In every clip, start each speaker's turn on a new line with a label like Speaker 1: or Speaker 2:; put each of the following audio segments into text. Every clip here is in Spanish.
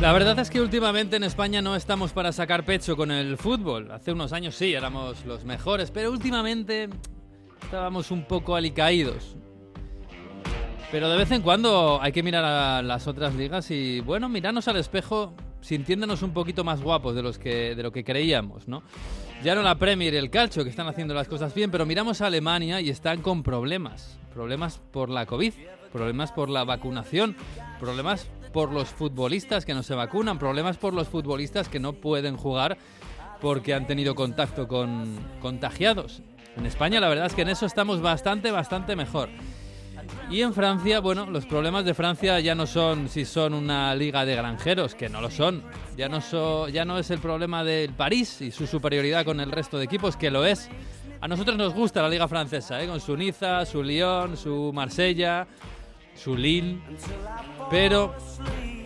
Speaker 1: La verdad es que últimamente en España no estamos para sacar pecho con el fútbol. Hace unos años sí, éramos los mejores, pero últimamente estábamos un poco alicaídos. Pero de vez en cuando hay que mirar a las otras ligas y, bueno, mirarnos al espejo sintiéndonos un poquito más guapos de, los que, de lo que creíamos, ¿no? Ya no la Premier y el Calcio, que están haciendo las cosas bien, pero miramos a Alemania y están con problemas. Problemas por la COVID, problemas por la vacunación, problemas por los futbolistas que no se vacunan, problemas por los futbolistas que no pueden jugar porque han tenido contacto con contagiados. En España la verdad es que en eso estamos bastante, bastante mejor. Y en Francia, bueno, los problemas de Francia ya no son si son una liga de granjeros, que no lo son. Ya no, ya no es el problema del París y su superioridad con el resto de equipos, que lo es. A nosotros nos gusta la liga francesa, ¿eh? con su Niza, su Lyon, su Marsella, su Lille. Pero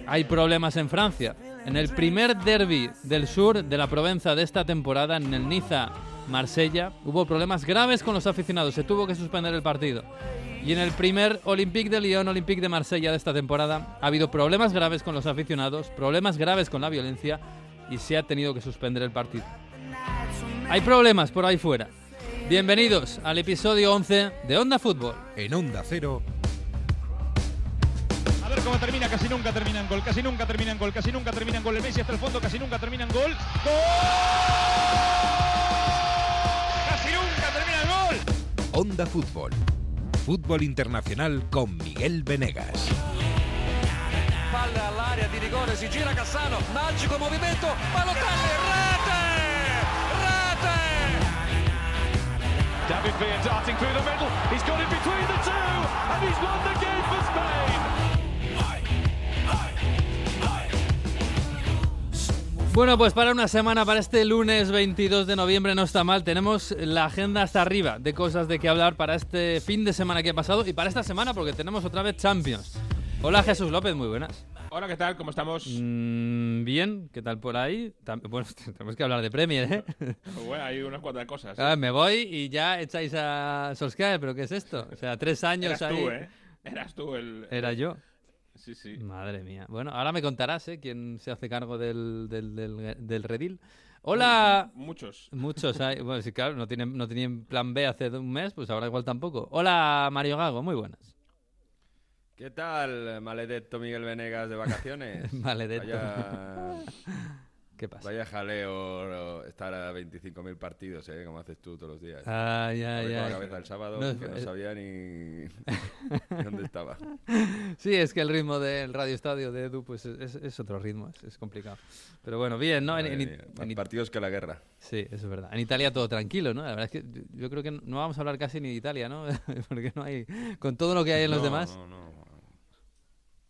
Speaker 1: hay problemas en Francia. En el primer derby del sur de la Provenza de esta temporada, en el Niza Marsella, hubo problemas graves con los aficionados. Se tuvo que suspender el partido. Y en el primer Olympique de Lyon, Olympique de Marsella de esta temporada, ha habido problemas graves con los aficionados, problemas graves con la violencia y se ha tenido que suspender el partido. Hay problemas por ahí fuera. Bienvenidos al episodio 11 de Onda Fútbol.
Speaker 2: En Onda Cero
Speaker 3: ver cómo termina, casi nunca terminan gol, casi nunca terminan gol, casi nunca terminan gol. El Messi hasta el fondo, casi nunca terminan gol. ¡Gol! ¡Casi nunca termina gol!
Speaker 2: Onda Fútbol. Fútbol internacional con Miguel Venegas.
Speaker 4: Palla all'area di rigore, si gira Cassano, magico movimento, Balotelli, rete! Rete!
Speaker 3: David Villa darting through the middle, he's got it between the two, and he's won
Speaker 1: Bueno, pues para una semana, para este lunes 22 de noviembre no está mal. Tenemos la agenda hasta arriba de cosas de qué hablar para este fin de semana que ha pasado y para esta semana porque tenemos otra vez Champions. Hola Jesús López, muy buenas.
Speaker 5: Hola, ¿qué tal? ¿Cómo estamos?
Speaker 1: Mm, bien, ¿qué tal por ahí? Bueno, tenemos que hablar de Premier, ¿eh?
Speaker 5: Pues bueno, hay unas cuantas cosas.
Speaker 1: ¿eh? Ah, me voy y ya echáis a Solskjaer, ¿pero qué es esto? O sea, tres años
Speaker 5: Eras
Speaker 1: ahí.
Speaker 5: tú, ¿eh? Eras tú el...
Speaker 1: Era yo.
Speaker 5: Sí, sí.
Speaker 1: Madre mía. Bueno, ahora me contarás, ¿eh? ¿Quién se hace cargo del, del, del, redil? Hola.
Speaker 5: Muchos.
Speaker 1: Muchos hay. Bueno, sí, claro, no tienen, no tenían plan B hace un mes, pues ahora igual tampoco. Hola, Mario Gago, muy buenas.
Speaker 6: ¿Qué tal, maledetto Miguel Venegas de vacaciones?
Speaker 1: maledetto.
Speaker 6: Vaya jaleo estar a 25.000 partidos, ¿eh? Como haces tú todos los días.
Speaker 1: Ah, ya, ya.
Speaker 6: la cabeza el sábado que no sabía ni dónde estaba.
Speaker 1: Sí, es que el ritmo del Radio Estadio de Edu pues es, otro ritmo, es, complicado. Pero bueno, bien, ¿no?
Speaker 6: En, partidos que la guerra.
Speaker 1: Sí, eso es verdad. En Italia todo tranquilo, ¿no? La verdad es que yo creo que no vamos a hablar casi ni de Italia, ¿no? Porque no hay... Con todo lo que hay en los demás...
Speaker 6: No, no.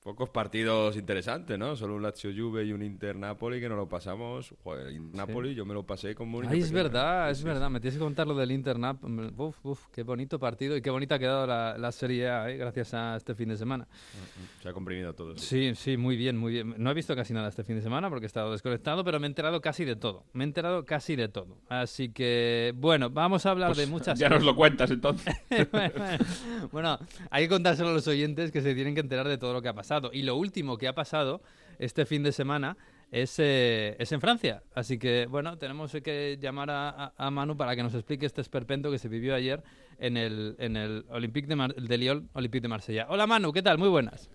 Speaker 6: Pocos partidos interesantes, ¿no? Solo un Lazio Juve y un Inter Napoli que no lo pasamos. Joder, Napoli yo me lo pasé con
Speaker 1: Mourinho. Ay, es verdad, es verdad. Me tienes que contar lo del Inter Napoli. Uf, uf, qué bonito partido y qué bonita ha quedado la, Serie A, ¿eh? gracias a este fin de semana.
Speaker 6: Se ha comprimido todo.
Speaker 1: Sí. sí, muy bien, muy bien. No he visto casi nada este fin de semana porque he estado desconectado, pero me he enterado casi de todo. Me he enterado casi de todo. Así que, bueno, vamos a hablar
Speaker 5: pues
Speaker 1: de muchas
Speaker 5: ya
Speaker 1: cosas.
Speaker 5: nos lo cuentas entonces.
Speaker 1: bueno, hay que contárselo a los oyentes que se tienen que enterar de todo lo que ha pasado. Y lo último que ha pasado este fin de semana es, eh, es en Francia. Así que, bueno, tenemos que llamar a, Manu para que nos explique este esperpento que se vivió ayer en el, en el Olympique de, Lyon, Olympique de Marsella. Hola Manu, ¿qué tal? Muy buenas.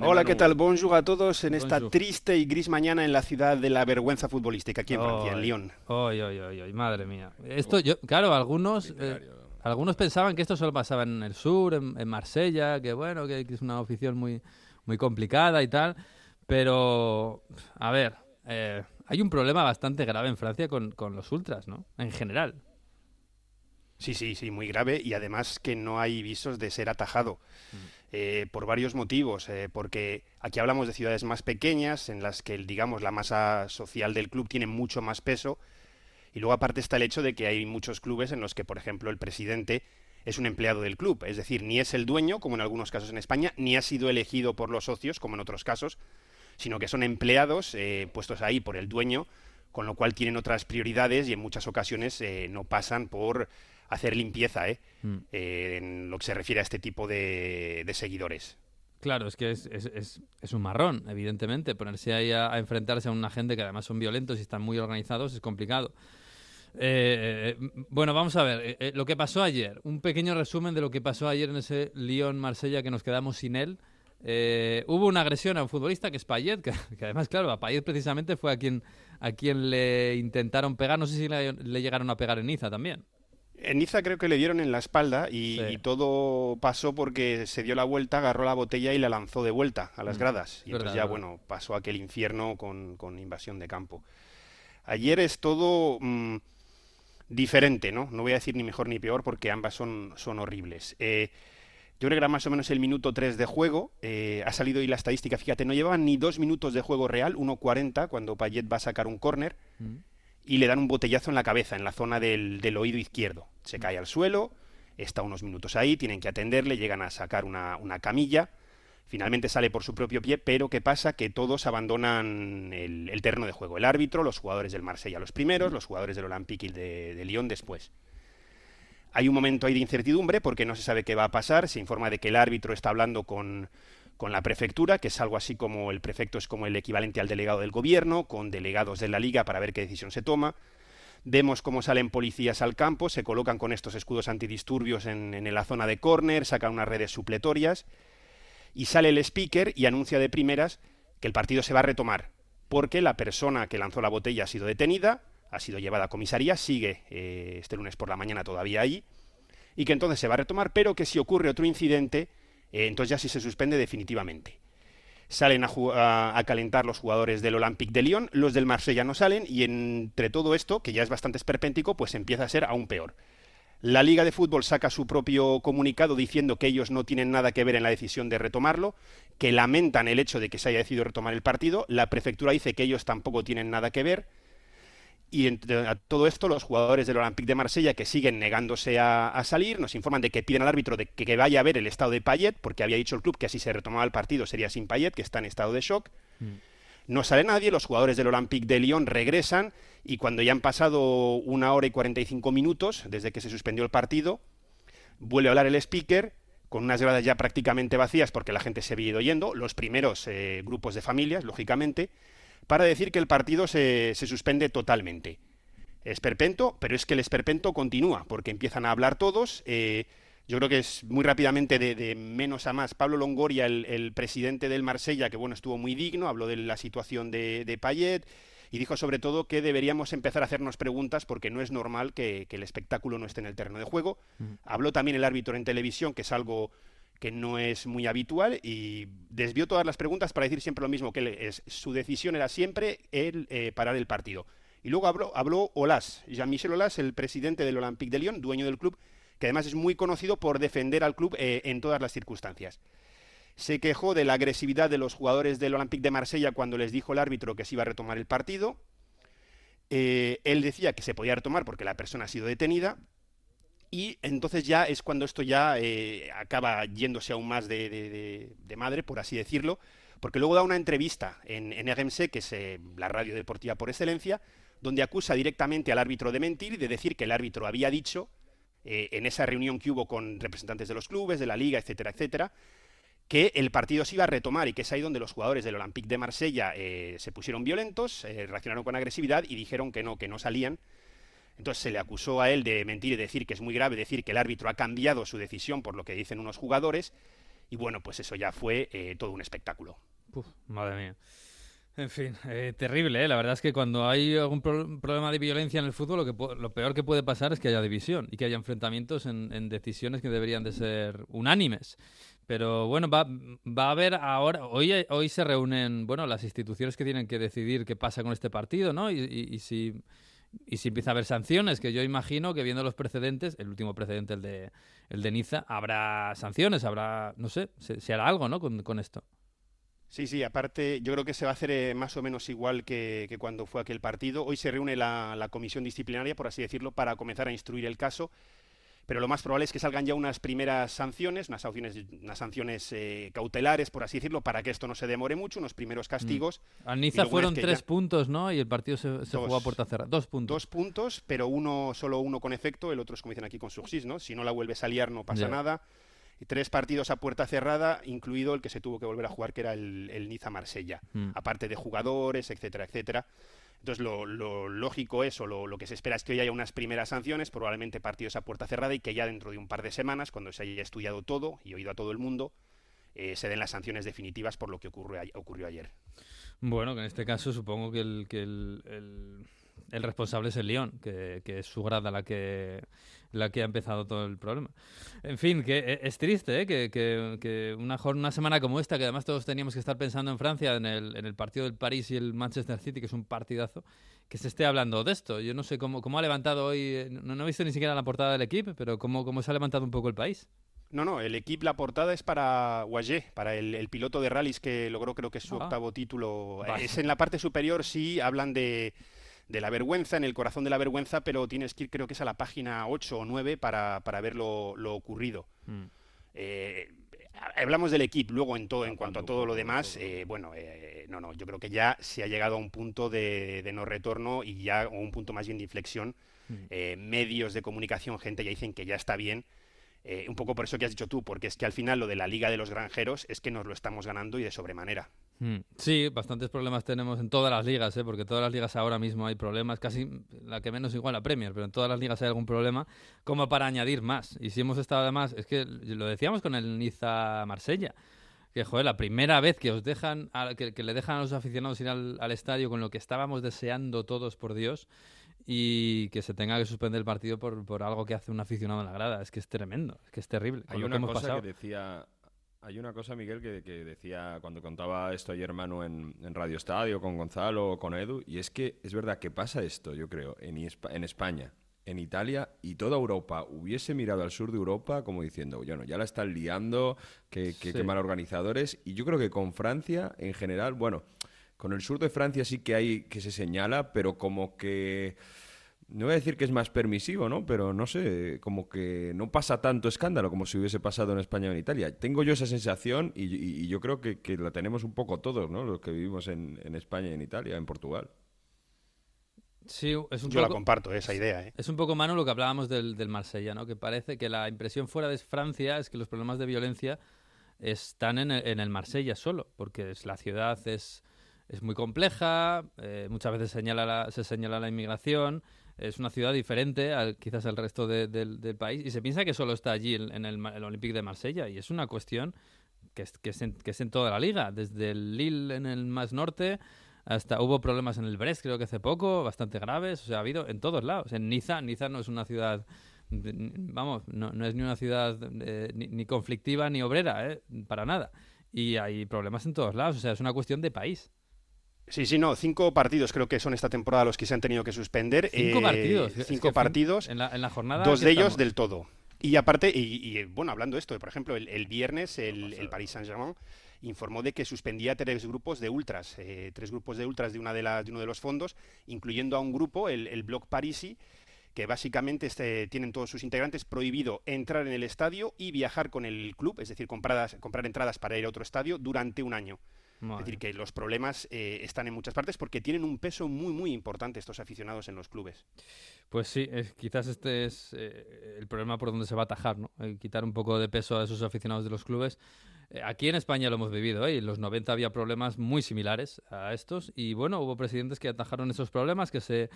Speaker 7: Hola, ¿qué tal? Bonjour a todos en esta triste y gris mañana en la ciudad de la vergüenza futbolística, aquí en Francia, en Lyon.
Speaker 1: Ay, ay, ay, madre mía. Esto, yo, claro, algunos... Eh, algunos pensaban que esto solo pasaba en el sur, en, Marsella, que bueno, que, es una afición muy, muy complicada y tal. Pero, a ver, eh, hay un problema bastante grave en Francia con, los ultras, ¿no? En general.
Speaker 7: Sí, sí, sí, muy grave y además que no hay visos de ser atajado. Mm. Eh, por varios motivos, eh, porque aquí hablamos de ciudades más pequeñas en las que, digamos, la masa social del club tiene mucho más peso y luego aparte está el hecho de que hay muchos clubes en los que, por ejemplo, el presidente es un empleado del club, es decir, ni es el dueño, como en algunos casos en España, ni ha sido elegido por los socios, como en otros casos, sino que son empleados eh, puestos ahí por el dueño, con lo cual tienen otras prioridades y en muchas ocasiones eh, no pasan por hacer limpieza ¿eh? Mm. en lo que se refiere a este tipo de, seguidores.
Speaker 1: Claro, es que es, es- es- es un marrón, evidentemente. Ponerse ahí a, a enfrentarse a una gente que además son violentos y están muy organizados es complicado. Eh, eh, bueno, vamos a ver. eh, eh, lo que pasó ayer. Un pequeño resumen de lo que pasó ayer en ese Lyon-Marsella que nos quedamos sin él. Eh, hubo una agresión a un futbolista que es Payet, que, que además, claro, a Payet precisamente fue a quien, a quien le intentaron pegar. No sé si le, le llegaron a pegar en Niza también.
Speaker 7: En Niza creo que le dieron en la espalda y,
Speaker 1: Sí.
Speaker 7: y todo pasó porque se dio la vuelta, agarró la botella y la lanzó de vuelta a las
Speaker 1: Mm,
Speaker 7: gradas. Y
Speaker 1: verdad,
Speaker 7: entonces ya,
Speaker 1: verdad.
Speaker 7: bueno, pasó aquel infierno con, con invasión de campo. Ayer es todo mm, diferente, ¿no? No voy a decir ni mejor ni peor porque ambas son, son horribles. Eh, yo creo que era más o menos el minuto 3 de juego. eh, ha salido hoy la estadística, fíjate, no llevaban ni dos minutos de juego real, 1.40, cuando Payet va a sacar un córner
Speaker 1: Mm.
Speaker 7: y le dan un botellazo en la cabeza, en la zona del, del oído izquierdo. Se cae al suelo, está unos minutos ahí, tienen que atenderle, llegan a sacar una, una camilla. Finalmente sale por su propio pie, pero ¿qué pasa? Que todos abandonan el, terreno de juego. El árbitro, los jugadores del Marsella los primeros, los jugadores del Olympique y de, de Lyon después. Hay un momento ahí de incertidumbre porque no se sabe qué va a pasar. Se informa de que el árbitro está hablando con, con la prefectura, que es algo así como el prefecto es como el equivalente al delegado del gobierno, con delegados de la liga para ver qué decisión se toma. Vemos cómo salen policías al campo, se colocan con estos escudos antidisturbios en, en la zona de córner, sacan unas redes supletorias y sale el speaker y anuncia de primeras que el partido se va a retomar, porque la persona que lanzó la botella ha sido detenida, ha sido llevada a comisaría, sigue eh, este lunes por la mañana todavía ahí, y que entonces se va a retomar, pero que si ocurre otro incidente, eh, entonces ya sí se suspende definitivamente. Salen a, a calentar los jugadores del Olympique de Lyon, los del Marsella no salen, y entre todo esto, que ya es bastante esperpéntico, pues empieza a ser aún peor. La Liga de Fútbol saca su propio comunicado diciendo que ellos no tienen nada que ver en la decisión de retomarlo, que lamentan el hecho de que se haya decidido retomar el partido. La prefectura dice que ellos tampoco tienen nada que ver. Y a todo esto, los jugadores del Olympique de Marsella, que siguen negándose a, salir, nos informan de que piden al árbitro de que, que vaya a ver el estado de Payet, porque había dicho el club que así se retomaba el partido sería sin Payet, que está en estado de shock. No sale nadie, los jugadores del Olympique de Lyon regresan y cuando ya han pasado una hora y 45 minutos desde que se suspendió el partido, vuelve a hablar el speaker con unas gradas ya prácticamente vacías porque la gente se había ido yendo, los primeros eh, grupos de familias, lógicamente, para decir que el partido se, se suspende totalmente. Esperpento, pero es que el esperpento continúa, porque empiezan a hablar todos. eh, yo creo que es muy rápidamente de, de menos a más. Pablo Longoria, el, el presidente del Marsella, que bueno, estuvo muy digno, habló de la situación de, de Payet y dijo sobre todo que deberíamos empezar a hacernos preguntas porque no es normal que, que el espectáculo no esté en el terreno de juego. Habló también el árbitro en televisión, que es algo que no es muy habitual y desvió todas las preguntas para decir siempre lo mismo, que es, su decisión era siempre el eh, parar el partido. Y luego habló, habló Olas, Jean-Michel Olas, el presidente del Olympique de Lyon, dueño del club, que además es muy conocido por defender al club eh, en todas las circunstancias. Se quejó de la agresividad de los jugadores del Olympique de Marsella cuando les dijo el árbitro que se iba a retomar el partido. Eh, él decía que se podía retomar porque la persona ha sido detenida. Y entonces ya es cuando esto ya eh, acaba yéndose aún más de, madre, por así decirlo, porque luego da una entrevista en, en que es la radio deportiva por excelencia, donde acusa directamente al árbitro de mentir y de decir que el árbitro había dicho eh, en esa reunión que hubo con representantes de los clubes, de la liga, etcétera, etcétera, que el partido se iba a retomar y que es ahí donde los jugadores del Olympique de Marsella eh, se pusieron violentos, eh, reaccionaron con agresividad y dijeron que no, que no salían. Entonces se le acusó a él de mentir y decir que es muy grave, decir que el árbitro ha cambiado su decisión por lo que dicen unos jugadores. Y bueno, pues eso ya fue eh, todo un espectáculo.
Speaker 1: Puf, madre mía. En fin, eh, terrible, ¿eh? La verdad es que cuando hay algún pro- problema de violencia en el fútbol, lo, que lo peor que puede pasar es que haya división y que haya enfrentamientos en, en decisiones que deberían de ser unánimes. Pero bueno, va, va a haber ahora, hoy, hoy se reúnen, bueno, las instituciones que tienen que decidir qué pasa con este partido, ¿no? Y, y- y si, y si empieza a haber sanciones, que yo imagino que viendo los precedentes, el último precedente, el de, el de Niza, habrá sanciones, habrá, no sé, se, se hará algo, ¿no? Con, con esto.
Speaker 7: Sí, sí, aparte yo creo que se va a hacer eh, más o menos igual que, que cuando fue aquel partido. Hoy se reúne la, la comisión disciplinaria, por así decirlo, para comenzar a instruir el caso. Pero lo más probable es que salgan ya unas primeras sanciones, unas sanciones, unas sanciones eh, cautelares, por así decirlo, para que esto no se demore mucho, unos primeros castigos.
Speaker 1: Al
Speaker 7: Y
Speaker 1: Niza fueron
Speaker 7: que
Speaker 1: tres
Speaker 7: ya-
Speaker 1: puntos, ¿no? Y el partido se, se
Speaker 7: Dos.
Speaker 1: jugó a puerta cerrada. Dos puntos.
Speaker 7: Dos puntos, pero uno solo uno con efecto, el otro es como dicen aquí con sursis, ¿no? Si no la vuelves a liar no pasa nada. Tres partidos a puerta cerrada, incluido el que se tuvo que volver a jugar, que era el, el Niza-Marsella,
Speaker 1: Mm.
Speaker 7: aparte de jugadores, etcétera, etcétera. Entonces, lo, lo lógico es, o lo, lo que se espera es que hoy haya unas primeras sanciones, probablemente partidos a puerta cerrada, y que ya dentro de un par de semanas, cuando se haya estudiado todo y oído a todo el mundo, eh, se den las sanciones definitivas por lo que ocurrió, ayer.
Speaker 1: Bueno, que en este caso supongo que el, que el, el- el responsable es el León, que, que es su grada la que, la que ha empezado todo el problema. En fin, que e- es triste ¿eh? que, que- que una, una semana como esta, que además todos teníamos que estar pensando en Francia, en el, en el partido del París y el Manchester City, que es un partidazo, que se esté hablando de esto. Yo no sé cómo, cómo ha levantado hoy, eh, no, no he visto ni siquiera la portada del equipo, pero cómo, cómo se ha levantado un poco el país.
Speaker 7: No, no, el equipo, la portada es para Guagé, para el, el piloto de rallies que logró creo que es su
Speaker 1: Ah.
Speaker 7: octavo título. Es en la parte superior, sí, hablan de, de la vergüenza, en el corazón de la vergüenza, pero tienes que ir creo que es a la página 8 o 9 para, para ver lo, lo ocurrido. Eh, hablamos del equipo, luego en todo, en cuanto a todo lo demás, eh, bueno, eh, no, no, yo creo que ya se ha llegado a un punto de, de no retorno y ya o un punto más bien de inflexión. Eh, medios de comunicación, gente ya dicen que ya está bien. Un poco por eso que has dicho tú, porque es que al final lo de la Liga de los Granjeros es que nos lo estamos ganando y de sobremanera.
Speaker 1: Mm. Sí, bastantes problemas tenemos en todas las ligas, ¿eh? porque todas las ligas ahora mismo hay problemas, casi la que menos igual la Premier, pero en todas las ligas hay algún problema, como para añadir más. Y si hemos estado además, es que lo decíamos con el Niza Marsella, que joder, la primera vez que os dejan, a- que, que le dejan a los aficionados ir al, al estadio con lo que estábamos deseando todos por Dios y que se tenga que suspender el partido por, por algo que hace un aficionado en la grada, es que es tremendo, es que es terrible.
Speaker 6: Hay una cosa
Speaker 1: pasado.
Speaker 6: que decía. Hay una cosa, Miguel, que, que decía cuando contaba esto ayer Manu en, en Radio Estadio con Gonzalo o con Edu, y es que es verdad que pasa esto, yo creo, en, en España, en Italia y toda Europa hubiese mirado al sur de Europa como diciendo, bueno, ya la están liando, que, que,
Speaker 1: Sí.
Speaker 6: que mal organizadores, y yo creo que con Francia en general, bueno, con el sur de Francia sí que hay que se señala, pero como que no voy a decir que es más permisivo, ¿no? Pero no sé, como que no pasa tanto escándalo como si hubiese pasado en España o en Italia. Tengo yo esa sensación y, y- y yo creo que, que la tenemos un poco todos, ¿no? Los que vivimos en, en España y en Italia, en Portugal.
Speaker 1: Sí, es un
Speaker 7: Yo la
Speaker 1: poco-
Speaker 7: comparto, esa idea. ¿eh?
Speaker 1: Es un poco, Manu, lo que hablábamos del, del Marsella, ¿no? Que parece que la impresión fuera de Francia es que los problemas de violencia están en el, en el Marsella solo, porque es, la ciudad es, es muy compleja, eh, muchas veces señala la- se señala la inmigración, es una ciudad diferente al, quizás al resto de- del, país, y se piensa que solo está allí en, el, el Olympique de Marsella, y es una cuestión que es, que, es en, que toda la liga, desde Lille en el más norte hasta hubo problemas en el Brest, creo que hace poco, bastante graves. O sea, ha habido en todos lados. En Niza, Niza no es una ciudad, vamos, no, no es ni una ciudad eh, ni, ni conflictiva ni obrera, ¿eh? para nada. Y hay problemas en todos lados. O sea, es una cuestión de país.
Speaker 7: Sí, sí, no, cinco partidos creo que son esta temporada los que se han tenido que suspender.
Speaker 1: Cinco
Speaker 7: eh,
Speaker 1: partidos. Es
Speaker 7: Cinco
Speaker 1: que
Speaker 7: partidos.
Speaker 1: En la, en la jornada.
Speaker 7: Dos de ellos del todo. Y aparte, y, y, bueno, hablando de esto, por ejemplo, el, el viernes el, el Paris Saint-Germain informó de que suspendía tres grupos de ultras, eh, tres grupos de ultras de, una de, las de uno de los fondos, incluyendo a un grupo, el, el Bloc Parisi, que básicamente este, tienen todos sus integrantes prohibido entrar en el estadio y viajar con el club, es decir, compradas, comprar entradas para ir a otro estadio durante un año.
Speaker 1: Madre
Speaker 7: Es decir, que los problemas eh, están en muchas partes porque tienen un peso muy, muy importante estos aficionados en los clubes.
Speaker 1: Pues sí, es- quizás este es eh, el problema por donde se va a atajar, ¿no? El quitar un poco de peso a esos aficionados de los clubes. Eh, aquí en España lo hemos vivido, ¿eh? En los 90 había problemas muy similares a estos y bueno, hubo presidentes que atajaron esos problemas, que se,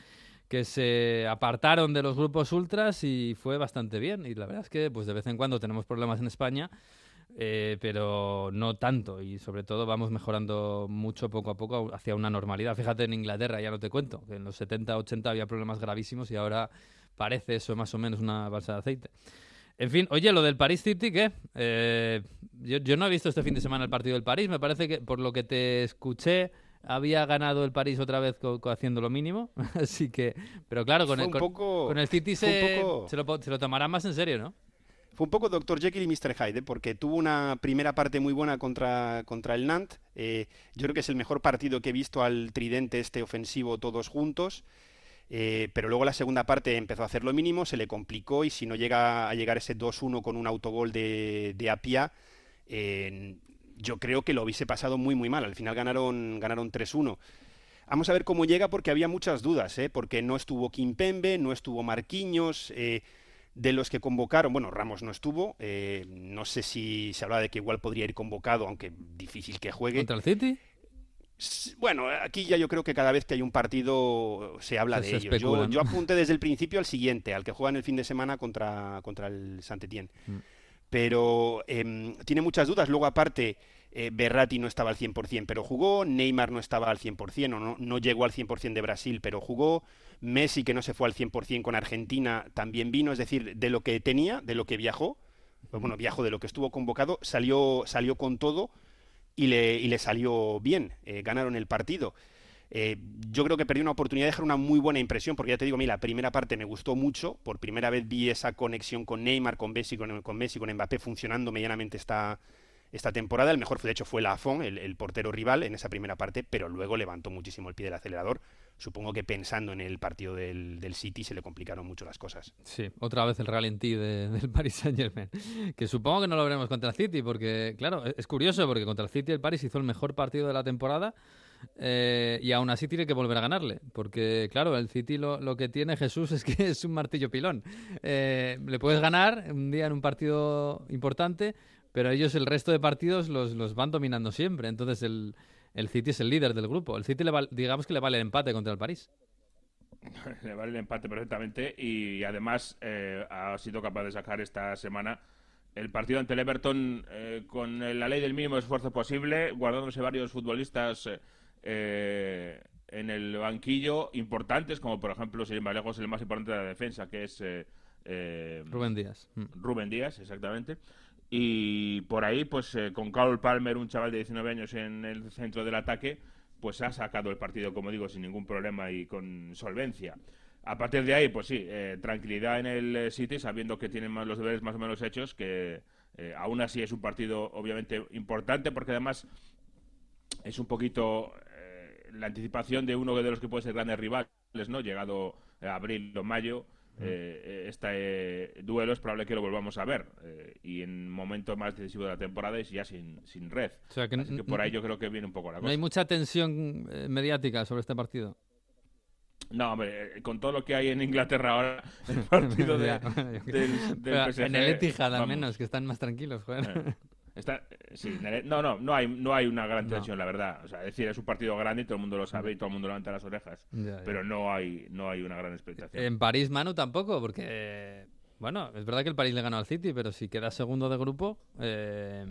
Speaker 1: que se apartaron de los grupos ultras y fue bastante bien. Y la verdad es que pues de vez en cuando tenemos problemas en España. Eh, pero no tanto y sobre todo vamos mejorando mucho poco a poco hacia una normalidad. Fíjate en Inglaterra, ya no te cuento, que en los 70, 80 había problemas gravísimos y ahora parece eso más o menos una balsa de aceite. En fin, oye, lo del Paris City, ¿qué? Eh, yo, yo no he visto este fin de semana el partido del París, me parece que por lo que te escuché había ganado el París otra vez co- co- haciendo lo mínimo, así que, pero claro, con el, con,
Speaker 7: poco-
Speaker 1: con el City se,
Speaker 7: poco-
Speaker 1: se, lo, se lo tomarán más en serio, ¿no?
Speaker 7: Fue un poco Dr. Jekyll y Mr. Hyde, ¿eh? porque tuvo una primera parte muy buena contra, contra el Nantes. Eh, yo creo que es el mejor partido que he visto al tridente este ofensivo todos juntos. Eh, pero luego la segunda parte empezó a hacer lo mínimo, se le complicó y si no llega a llegar ese 2-1 con un autogol de, de Apia, yo creo que lo hubiese pasado muy muy mal. Al final ganaron, ganaron 3-1. Vamos a ver cómo llega porque había muchas dudas, porque no estuvo Kimpembe, no estuvo Marquinhos, De los que convocaron, bueno, Ramos no estuvo, eh, no sé si se hablaba de que igual podría ir convocado, aunque difícil que juegue.
Speaker 1: ¿Contra el City?
Speaker 7: Bueno, aquí ya yo creo que cada vez que hay un partido se habla
Speaker 1: Se-
Speaker 7: de
Speaker 1: se
Speaker 7: ello. Yo, yo apunté desde el principio al siguiente, al que juega en el fin de semana contra, contra el Saint-Étienne.
Speaker 1: Mm.
Speaker 7: Pero em, tiene muchas dudas. Luego, aparte, eh, Berratti no estaba al 100%, pero jugó. Neymar no estaba al 100%, o no, no llegó al 100% de Brasil, pero jugó. Messi, que no se fue al 100% con Argentina, también vino. Es decir, de lo que tenía, de lo que viajó, pues bueno, viajó de lo que estuvo convocado, salió, salió con todo y le, y le salió bien. Eh, ganaron el partido. Eh, yo creo que perdí una oportunidad de dejar una muy buena impresión, porque ya te digo, a mí la primera parte me gustó mucho. Por primera vez vi esa conexión con Neymar, con Messi, con, con Messi, con Mbappé funcionando medianamente esta, esta temporada. El mejor, de hecho, fue Lafont, el, el portero rival, en esa primera parte, pero luego levantó muchísimo el pie del acelerador. Supongo que pensando en el partido del, del City se le complicaron mucho las cosas.
Speaker 1: Sí, otra vez el ralentí de- del Paris Saint Germain. Que supongo que no lo veremos contra el City, porque, claro, es curioso, porque contra el City el Paris hizo el mejor partido de la temporada eh, y aún así tiene que volver a ganarle. Porque, claro, el City lo, lo que tiene Jesús es que es un martillo pilón. Eh, le puedes ganar un día en un partido importante, pero ellos el resto de partidos los, los van dominando siempre. Entonces el, el City es el líder del grupo. El City, le val- digamos que le vale el empate contra el París.
Speaker 5: Le vale el empate perfectamente y además eh, ha sido capaz de sacar esta semana el partido ante el Everton eh, con la ley del mínimo esfuerzo posible, guardándose varios futbolistas eh, eh, en el banquillo importantes, como por ejemplo, ir más lejos, el más importante de la defensa, que es
Speaker 1: Rubén Díaz. Mm.
Speaker 5: Rubén Díaz, exactamente. Y por ahí, pues eh, con Carl Palmer, un chaval de 19 años en el centro del ataque, pues ha sacado el partido, como digo, sin ningún problema y con solvencia. A partir de ahí, pues sí, eh, tranquilidad en el eh, City, sabiendo que tienen más- los deberes más o menos hechos, que eh, aún así es un partido obviamente importante, porque además es un poquito la anticipación de uno de los que puede ser grandes rivales, ¿no? Llegado abril o mayo, eh, eh, este eh, duelo es probable que lo volvamos a ver eh, y en momento más decisivo de la temporada y ya sin, sin red.
Speaker 1: O sea, que
Speaker 5: Así que por ahí yo creo que viene un poco la
Speaker 1: No
Speaker 5: cosa.
Speaker 1: hay mucha tensión mediática sobre este partido.
Speaker 5: No, hombre, con todo lo que hay en Inglaterra ahora, el partido de- del, del PSG,
Speaker 1: en el Etihad al menos, que están más tranquilos, joder.
Speaker 5: Está- eh, sí, no, no, no hay, no hay una gran
Speaker 1: No.
Speaker 5: tensión, la verdad. O sea, es decir, es un partido grande y todo el mundo lo sabe y todo el mundo levanta las orejas.
Speaker 1: Ya, ya.
Speaker 5: Pero no hay, no hay una gran expectación.
Speaker 1: En París, Manu, tampoco, porque, bueno, es verdad que el París le ganó al City, pero si quedas segundo de grupo, eh,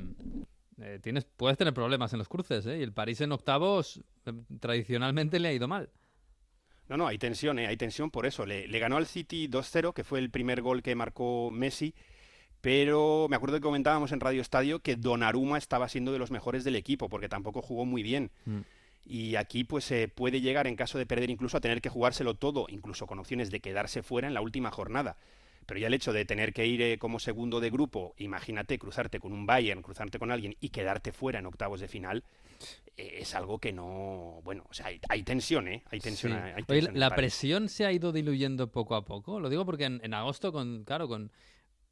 Speaker 1: eh, tienes, puedes tener problemas en los cruces, ¿eh? Y el París en octavos eh, tradicionalmente le ha ido mal.
Speaker 7: No, no, hay tensión, ¿eh? hay tensión por eso. Le, le ganó al City 2-0, que fue el primer gol que marcó Messi, pero me acuerdo que comentábamos en Radio Estadio que Donnarumma estaba siendo de los mejores del equipo, porque tampoco jugó muy bien.
Speaker 1: Mm.
Speaker 7: Y aquí pues se puede llegar en caso de perder incluso a tener que jugárselo todo, incluso con opciones de quedarse fuera en la última jornada. Pero ya el hecho de tener que ir eh, como segundo de grupo, imagínate cruzarte con un Bayern, cruzarte con alguien y quedarte fuera en octavos de final, eh, es algo que no... Bueno, o sea, hay, hay tensión, ¿eh? Hay tensión.
Speaker 1: Sí.
Speaker 7: hay tensión
Speaker 1: la presión se ha ido diluyendo poco a poco. Lo digo porque en, en agosto, con, claro, con,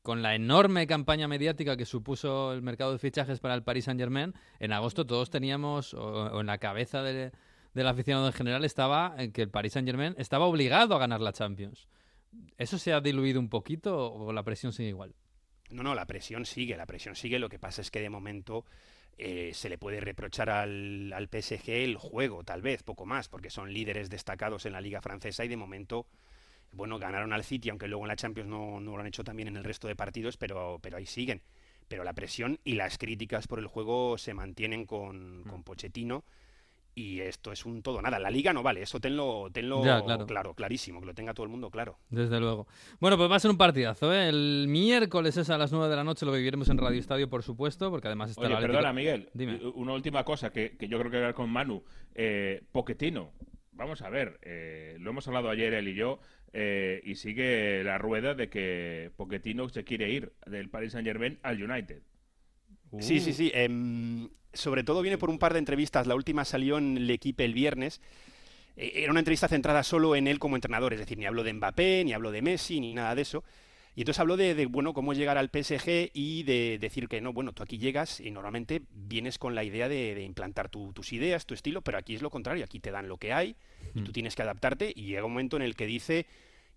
Speaker 1: con la enorme campaña mediática que supuso el mercado de fichajes para el Paris Saint Germain, en agosto todos teníamos, o, en la cabeza de- del aficionado en general, estaba en que el Paris Saint Germain estaba obligado a ganar la Champions. ¿Eso se ha diluido un poquito o la presión sigue igual?
Speaker 7: No, no, la presión sigue, la presión sigue. Lo que pasa es que de momento eh, se le puede reprochar al PSG el juego, tal vez, poco más, porque son líderes destacados en la liga francesa y de momento, bueno, ganaron al City, aunque luego en la Champions no, no lo han hecho también en el resto de partidos, pero, pero ahí siguen. Pero la presión y las críticas por el juego se mantienen con, con Pochettino. Y esto es un todo nada. La liga no vale, eso tenlo, tenlo
Speaker 1: Ya, claro.
Speaker 7: claro, clarísimo, que lo tenga todo el mundo claro.
Speaker 1: Desde luego. Bueno, pues va a ser un partidazo, ¿eh? El miércoles es a las 9 de la noche, lo viviremos en Radio Estadio, por supuesto, porque además está
Speaker 5: Oye,
Speaker 1: Atlético-
Speaker 5: perdona, Miguel.
Speaker 1: Dime.
Speaker 5: Una última cosa que, que yo creo que hablar con Manu. Eh, Poquetino. Vamos a ver. eh, lo hemos hablado ayer él y yo. eh, y sigue la rueda de que Poquetino se quiere ir del Paris Saint Germain al United.
Speaker 7: Sí, sí, sí. em, sobre todo viene por un par de entrevistas. La última salió en L'Equipe el viernes. Eh, Era una entrevista centrada solo en él como entrenador, es decir, ni habló de Mbappé, ni habló de Messi, ni nada de eso. Y entonces habló de, de, bueno, cómo llegar al PSG y de decir que no, bueno, tú aquí llegas y normalmente vienes con la idea de, de implantar tu- tus ideas, tu estilo, pero aquí es lo contrario, aquí te dan lo que hay y tú tienes que adaptarte y llega un momento en el que dice,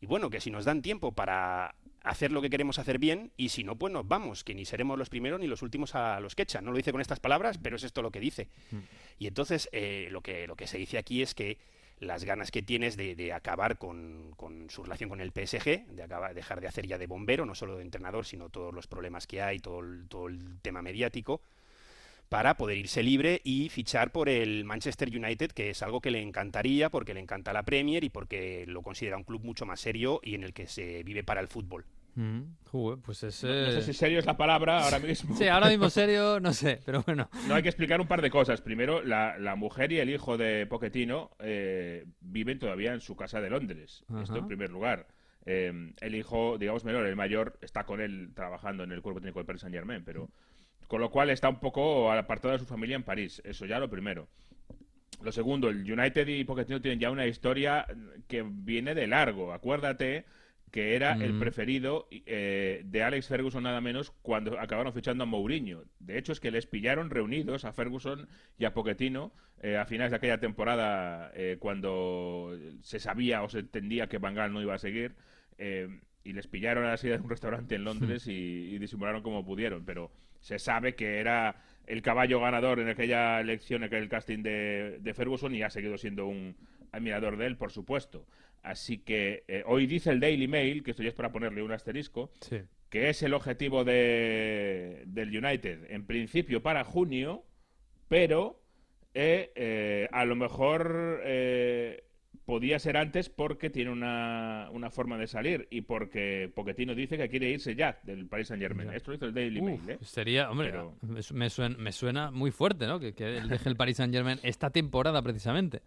Speaker 7: Y bueno, que si nos dan tiempo para hacer lo que queremos hacer bien y si no, pues nos vamos, que ni seremos los primeros ni los últimos a los que echan. No lo dice con estas palabras, pero es esto lo que dice.
Speaker 1: Mm.
Speaker 7: Y entonces eh, lo, que, lo que se dice aquí es que las ganas que tienes de, de acabar con, con su relación con el PSG, de acabar, dejar de hacer ya de bombero, no solo de entrenador, sino todos los problemas que hay, todo el, todo el tema mediático, para poder irse libre y fichar por el Manchester United, que es algo que le encantaría porque le encanta la Premier y porque lo considera un club mucho más serio y en el que se vive para el fútbol.
Speaker 1: Mm, joder, pues es.
Speaker 5: No, no sé
Speaker 1: eh,
Speaker 5: si serio es la palabra ahora mismo.
Speaker 1: Sí, ahora mismo serio, no sé, pero bueno.
Speaker 5: No hay que explicar un par de cosas. Primero, la, la mujer y el hijo de Pochettino eh, viven todavía en su casa de Londres.
Speaker 1: Ajá.
Speaker 5: Esto en primer lugar. Eh, el hijo, digamos menor, el mayor, está con él trabajando en el cuerpo técnico del Paris Saint Germain, pero con lo cual está un poco apartado de su familia en París. Eso ya lo primero. Lo segundo, el United y Pochettino tienen ya una historia que viene de largo. Acuérdate que era el preferido eh, de Alex Ferguson nada menos cuando acabaron fichando a Mourinho. De hecho, es que les pillaron reunidos a Ferguson y a Pochettino eh, a finales de aquella temporada eh, cuando se sabía o se entendía que Van Gaal no iba a seguir y les pillaron a la salida de un restaurante en Londres y, y disimularon como pudieron. Pero se sabe que era el caballo ganador en aquella elección, en aquel casting de, de Ferguson y ha seguido siendo un admirador de él, por supuesto. Así que eh, hoy dice el Daily Mail, que esto ya es para ponerle un asterisco,
Speaker 1: Sí.
Speaker 5: que es el objetivo de, del United, en principio para junio, pero eh, eh, a lo mejor eh, podía ser antes porque tiene una, una forma de salir y porque Pochettino dice que quiere irse ya del Paris Saint Germain.
Speaker 1: Ya.
Speaker 5: Esto lo hizo el Daily
Speaker 1: Uf,
Speaker 5: Mail. ¿eh?
Speaker 1: Sería, hombre,
Speaker 5: Pero-
Speaker 1: me, su- me suena, me suena muy fuerte, ¿no? Que, que deje el Paris Saint Germain esta temporada precisamente.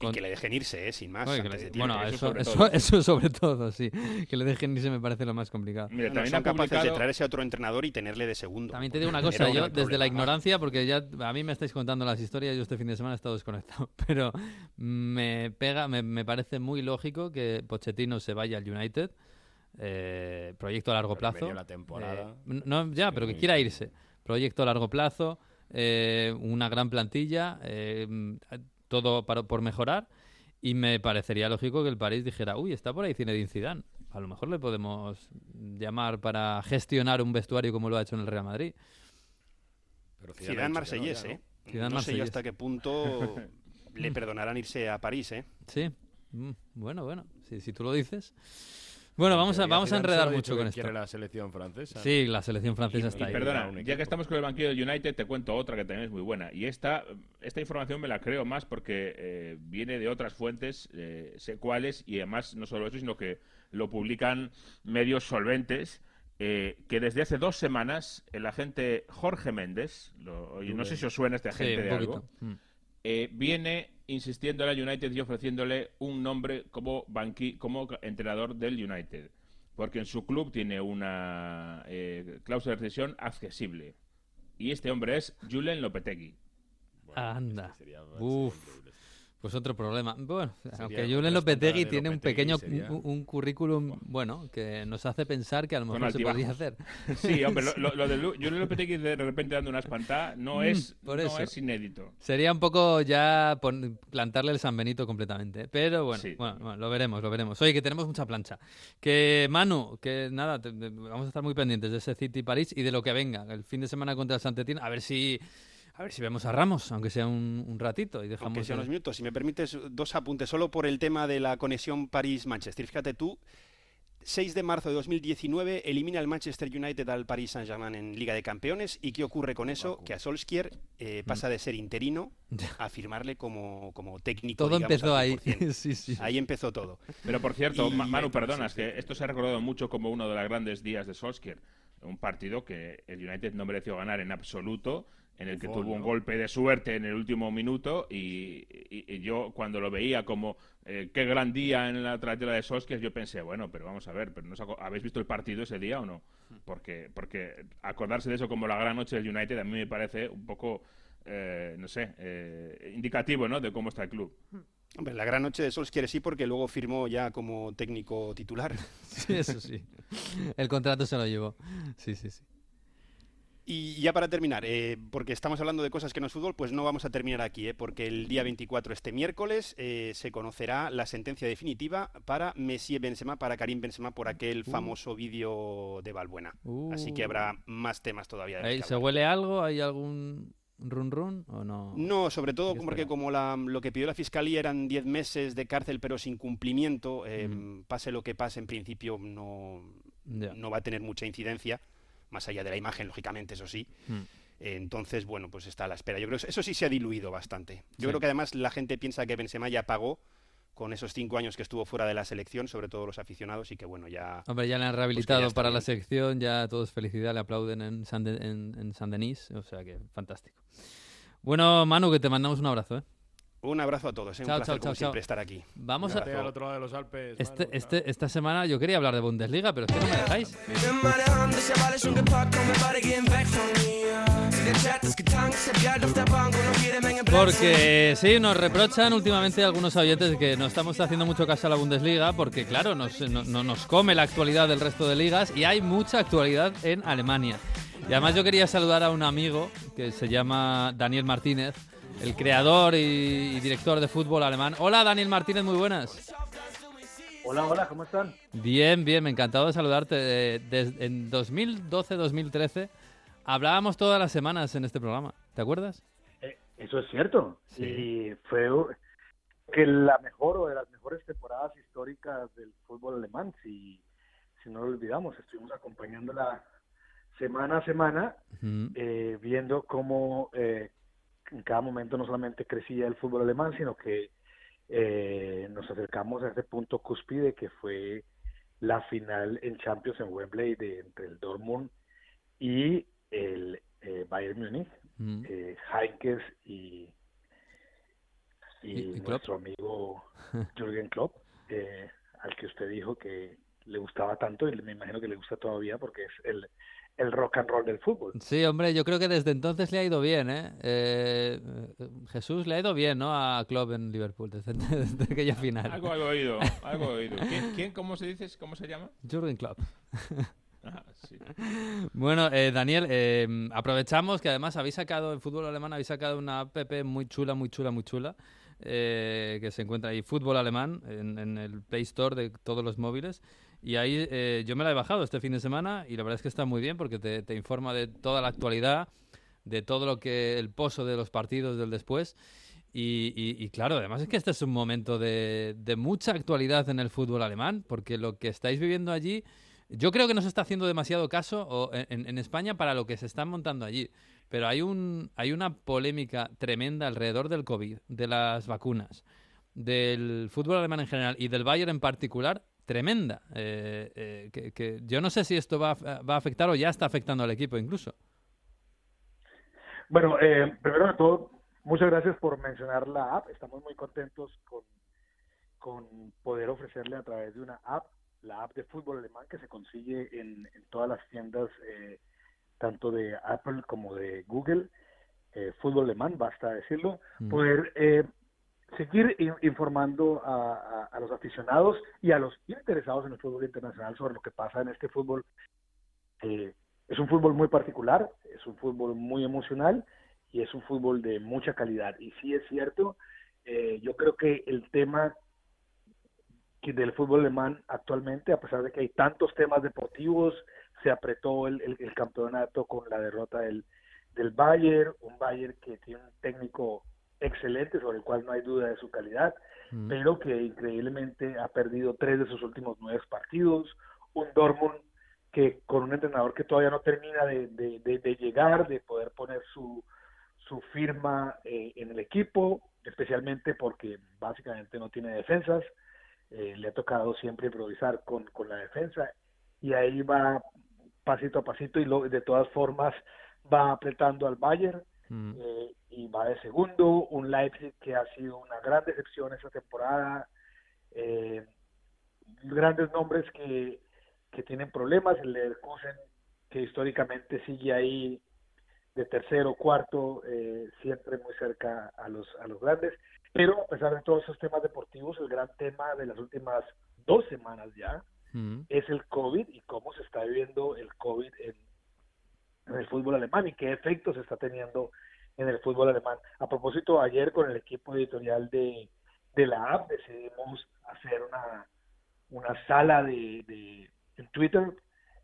Speaker 7: Y
Speaker 1: Con-
Speaker 7: que le dejen irse, ¿eh? sin más.
Speaker 1: Le- bueno,
Speaker 5: eso
Speaker 1: eso,
Speaker 5: sobre
Speaker 1: eso,
Speaker 5: todo.
Speaker 1: eso sobre todo, sí. Que le dejen irse me parece lo más complicado.
Speaker 5: Mira,
Speaker 7: No,
Speaker 5: también
Speaker 7: son capaces de traerse a otro entrenador y tenerle de segundo.
Speaker 1: También te digo una cosa, yo desde la ignorancia, porque ya a mí me estáis contando las historias, yo este fin de semana he estado desconectado, pero me pega, me, me parece muy lógico que Pochettino se vaya al United, eh, proyecto a largo
Speaker 6: Pero
Speaker 1: plazo.
Speaker 6: la temporada.
Speaker 1: Eh, no, ya, pero que quiera irse. Proyecto a largo plazo, eh, una gran plantilla, eh, todo para- por mejorar. Y me parecería lógico que el París dijera, uy, está por ahí Zinedine Zidane. A lo mejor le podemos llamar para gestionar un vestuario como lo ha hecho en el Real Madrid.
Speaker 6: Pero Zidane
Speaker 7: Zidane marsellés. ¿eh?
Speaker 1: Zidane
Speaker 7: no sé
Speaker 1: marsellés.
Speaker 7: yo hasta qué punto le perdonarán irse a París, ¿eh?
Speaker 1: Sí, Mm, bueno, bueno, si, si tú lo dices. Bueno, vamos a, vamos a enredar mucho con esto.
Speaker 6: la selección francesa.
Speaker 1: Sí, la selección francesa
Speaker 5: Y,
Speaker 1: está
Speaker 5: y
Speaker 1: ahí.
Speaker 5: perdona, ya que estamos con el banquillo del United, te cuento otra que también es muy buena. Y esta, esta información me la creo más porque eh, viene de otras fuentes, eh, sé cuáles, y además no solo eso, sino que lo publican medios solventes. eh, que desde hace dos semanas el agente Jorge Méndez, lo- no sé si os suena este agente de algo.
Speaker 1: Mm.
Speaker 5: eh, viene insistiendo a la United y ofreciéndole un nombre como, banqui como entrenador del United. Porque en su club tiene una eh, cláusula de rescisión accesible. Y este hombre es Julen Lopetegui.
Speaker 6: Bueno,
Speaker 1: Anda.
Speaker 6: es que sería-
Speaker 1: Uf.
Speaker 6: Sería.
Speaker 1: Pues otro problema. Bueno, aunque
Speaker 6: otra
Speaker 1: Julen Lopetegui tiene un pequeño
Speaker 6: sería-
Speaker 1: un, un currículum bueno que nos hace pensar que a lo mejor se podría hacer.
Speaker 5: Sí, hombre, lo, lo- lo de Julen Lopetegui de repente dando una espantada no es,
Speaker 1: Mm, por
Speaker 5: no es inédito.
Speaker 1: Sería un poco ya plantarle el San Benito completamente. ¿eh? Pero bueno,
Speaker 5: Sí.
Speaker 1: bueno, bueno, lo veremos, lo veremos. Oye, que tenemos mucha plancha. Que Manu, que nada, te- te- vamos a estar muy pendientes de ese City París y de lo que venga. El fin de semana contra el Santetín, a ver si a ver si vemos a Ramos, aunque sea un, un ratito y dejamos
Speaker 7: Aunque sean
Speaker 1: el-
Speaker 7: unos minutos. Si me permites dos apuntes, solo por el tema de la conexión París-Manchester. Fíjate tú, 6 de marzo de 2019 elimina el Manchester United al Paris Saint-Germain en Liga de Campeones. ¿Y qué ocurre con eso? Que a Solskjaer eh, pasa de ser interino a firmarle como, como técnico.
Speaker 1: Todo
Speaker 7: digamos,
Speaker 1: empezó ahí.
Speaker 7: 100%.
Speaker 1: sí, sí.
Speaker 7: Ahí empezó todo.
Speaker 5: Pero por cierto,
Speaker 7: Y-
Speaker 5: Ma- Manu, perdonas,
Speaker 7: sí,
Speaker 5: que esto se ha recordado mucho como uno de los grandes días de Solskjaer. Un partido que el United no mereció ganar en absoluto, en el que tuvo un
Speaker 6: ¿no?
Speaker 5: golpe de suerte en el último minuto. Y, y- y yo, cuando lo veía como eh, qué gran día en la trayectoria de Solskjaer, yo pensé, bueno, pero vamos a ver, pero ¿no ¿habéis visto el partido ese día o no? Porque, porque acordarse de eso como la gran noche del United a mí me parece un poco. eh, no sé, eh, indicativo, ¿no? De cómo está el club.
Speaker 7: Hombre, la gran noche de Solskjaer sí, porque luego firmó ya como técnico titular.
Speaker 1: Sí, eso sí. El contrato se lo llevó. Sí, sí, sí.
Speaker 7: Y ya para terminar, eh, porque estamos hablando de cosas que no es fútbol, pues no vamos a terminar aquí, eh, porque el día 24, este miércoles, eh, se conocerá la sentencia definitiva para Messi Benzema, para Karim Benzema, por aquel
Speaker 1: Uh.
Speaker 7: famoso vídeo de Balbuena. Así que
Speaker 1: Uh.
Speaker 7: habrá más temas todavía. de
Speaker 1: ¿Se huele algo? ¿Hay algún run run o no?
Speaker 7: No, sobre todo porque como la- lo que pidió la fiscalía eran 10 meses de cárcel pero sin cumplimiento, eh,
Speaker 1: Mm.
Speaker 7: pase lo que pase, en principio no, no va a tener mucha incidencia, más allá de la imagen, lógicamente, eso sí.
Speaker 1: Mm.
Speaker 7: Entonces, bueno, pues está a la espera. Yo creo que eso sí se ha diluido bastante. Yo
Speaker 1: Sí.
Speaker 7: creo que además la gente piensa que Benzema ya pagó con esos cinco años que estuvo fuera de la selección, sobre todo los aficionados, y que bueno, ya...
Speaker 1: Hombre, ya le han rehabilitado
Speaker 7: está
Speaker 1: para la
Speaker 7: bien.
Speaker 1: sección, ya todos felicidad, le aplauden en San, De- en, en San Denis, o sea que fantástico. Bueno, Manu, que te mandamos un abrazo, ¿eh?
Speaker 7: Un abrazo a todos, ¿eh? un
Speaker 1: Chao,
Speaker 7: placer
Speaker 1: chao,
Speaker 7: como
Speaker 1: chao,
Speaker 7: siempre
Speaker 1: chao.
Speaker 7: estar aquí.
Speaker 1: Vamos a...
Speaker 8: al otro lado de los Alpes.
Speaker 1: Este,
Speaker 8: Manu,
Speaker 1: este, esta semana yo quería hablar de Bundesliga, pero es que no me dejáis. Porque sí, nos reprochan últimamente algunos oyentes que no estamos haciendo mucho caso a la Bundesliga, porque claro, nos, no, no nos come la actualidad del resto de ligas y hay mucha actualidad en Alemania. Y además yo quería saludar a un amigo que se llama Daniel Martínez, el creador y, y director de fútbol alemán. Hola Daniel Martínez, muy buenas.
Speaker 9: Hola, hola, ¿cómo están?
Speaker 1: Bien, bien, me encantado de saludarte. Eh, des- en 2012-2013 hablábamos todas las semanas en este programa, ¿te acuerdas?
Speaker 9: Eh, eso es cierto.
Speaker 1: Sí.
Speaker 9: Y fue uh, que la mejor o de las mejores temporadas históricas del fútbol alemán, si, si no lo olvidamos. Estuvimos acompañándola semana a semana,
Speaker 1: Ujú.
Speaker 9: eh, viendo cómo eh, en cada momento no solamente crecía el fútbol alemán, sino que eh, nos acercamos a ese punto cúspide que fue la final en Champions en Wembley de, entre el Dortmund y el eh, Bayern Múnich,
Speaker 1: Ujú.
Speaker 9: eh, Heinkes y, y,
Speaker 1: Y- y Klopp.
Speaker 9: nuestro amigo Jürgen Klopp, eh, al que usted dijo que le gustaba tanto y me imagino que le gusta todavía porque es el, el rock and roll del fútbol.
Speaker 1: Sí, hombre, yo creo que desde entonces le ha ido bien, ¿eh? Eh, Jesús le ha ido bien, ¿no? A Klopp en Liverpool desde, desde aquella final.
Speaker 5: Algo he oído, algo he oído. ¿Quién, quién, cómo se dice? ¿Cómo se llama?
Speaker 1: Jürgen Klopp.
Speaker 5: Ah, sí.
Speaker 1: Bueno, eh, Daniel, eh, aprovechamos que además habéis sacado, en fútbol alemán, habéis sacado una app muy chula, muy chula, muy chula, eh, que se encuentra ahí, Fútbol Alemán, en, en el Play Store de todos los móviles. Y ahí eh, yo me la he bajado este fin de semana y la verdad es que está muy bien porque te, informa de toda la actualidad, de todo lo que, el pozo de los partidos del después. Y, claro, además es que este es un momento de, mucha actualidad en el fútbol alemán, porque lo que estáis viviendo allí, yo creo que no se está haciendo demasiado caso en España para lo que se está montando allí. Pero hay, un, hay una polémica tremenda alrededor del COVID, de las vacunas, del fútbol alemán en general y del Bayern en particular, tremenda. Eh, eh, que, que yo no sé si esto va, a- va a afectar o ya está afectando al equipo incluso.
Speaker 9: Bueno, eh, primero de todo, muchas gracias por mencionar la app. Estamos muy contentos con, con poder ofrecerle a través de una app, la app de fútbol alemán que se consigue en, en todas las tiendas, eh, tanto de Apple como de Google. Eh, fútbol alemán, basta decirlo.
Speaker 1: Mm.
Speaker 9: Poder eh, seguir in- informando a, a- los aficionados y a los interesados en el fútbol internacional sobre lo que pasa en este fútbol. Eh, es un fútbol muy particular, es un fútbol muy emocional y es un fútbol de mucha calidad. Y sí es cierto, eh, yo creo que el tema del fútbol alemán actualmente, a pesar de que hay tantos temas deportivos, se apretó el, el- el campeonato con la derrota del, del Bayern, un Bayern que tiene un técnico excelente sobre el cual no hay duda de su calidad,
Speaker 1: Mm.
Speaker 9: pero que increíblemente ha perdido tres de sus últimos nueve partidos, un Dortmund que con un entrenador que todavía no termina de, de- de- de llegar, de poder poner su, su firma eh, en el equipo, especialmente porque básicamente no tiene defensas, eh, le ha tocado siempre improvisar con, con la defensa y ahí va pasito a pasito y lo- de todas formas va apretando al Bayern
Speaker 1: Mm.
Speaker 9: eh, y va de segundo, un Leipzig que ha sido una gran decepción esta temporada, eh, grandes nombres que, que tienen problemas, el Leverkusen que históricamente sigue ahí de tercero, cuarto, eh, siempre muy cerca a los, a los grandes, pero a pesar de todos esos temas deportivos, el gran tema de las últimas dos semanas ya
Speaker 1: Mm.
Speaker 9: es el COVID y cómo se está viviendo el COVID en, en el fútbol alemán y qué efectos está teniendo en el fútbol alemán. A propósito, ayer con el equipo editorial de, de la app decidimos hacer una, una sala de, de en Twitter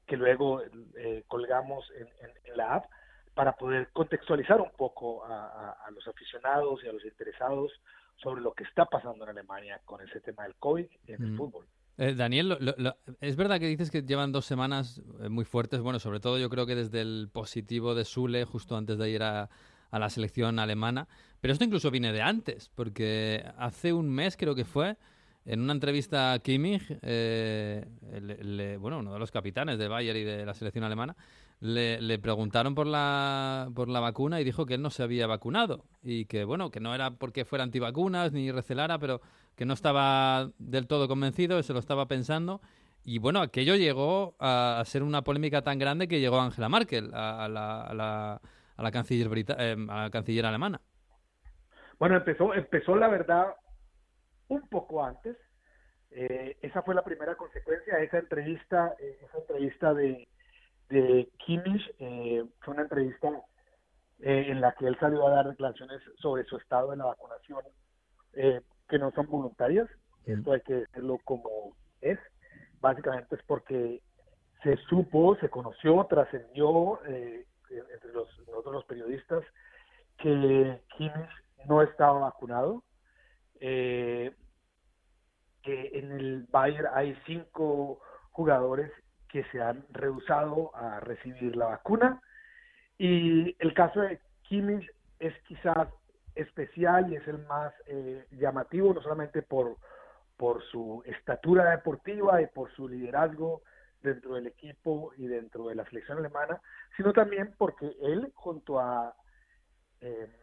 Speaker 9: que luego eh, colgamos en, en, la app para poder contextualizar un poco a, a, los aficionados y a los interesados sobre lo que está pasando en Alemania con ese tema del COVID en el fútbol.
Speaker 1: Eh, Daniel, es verdad que dices que llevan dos semanas eh, muy fuertes, bueno, sobre todo yo creo que desde el positivo de Sule, justo antes de ir a, la selección alemana, pero esto incluso viene de antes, porque hace un mes creo que fue, en una entrevista a Kimmich, eh, bueno, uno de los capitanes de Bayern y de la selección alemana, le, preguntaron por la, por la vacuna y dijo que él no se había vacunado y que, bueno, que no era porque fuera antivacunas ni recelara, pero que no estaba del todo convencido, se lo estaba pensando. Y bueno, aquello llegó a, ser una polémica tan grande que llegó Angela Merkel a, la, a la, a la, canciller, eh, a la canciller alemana.
Speaker 9: Bueno, empezó, empezó la verdad un poco antes. Eh, esa fue la primera consecuencia. Esa entrevista, eh, esa entrevista de, de Kimmich eh, fue una entrevista en la que él salió a dar declaraciones sobre su estado de la vacunación que no son voluntarias. Esto hay que decirlo como es. Básicamente es porque se supo, se conoció, trascendió entre los, nosotros los periodistas que Kimmich no estaba vacunado eh, en el Bayern hay cinco jugadores que se han rehusado a recibir la vacuna. Y el caso de Kimmich es quizás especial y es el más eh, llamativo, no solamente por, por su estatura deportiva y por su liderazgo dentro del equipo y dentro de la selección alemana, sino también porque él junto a eh,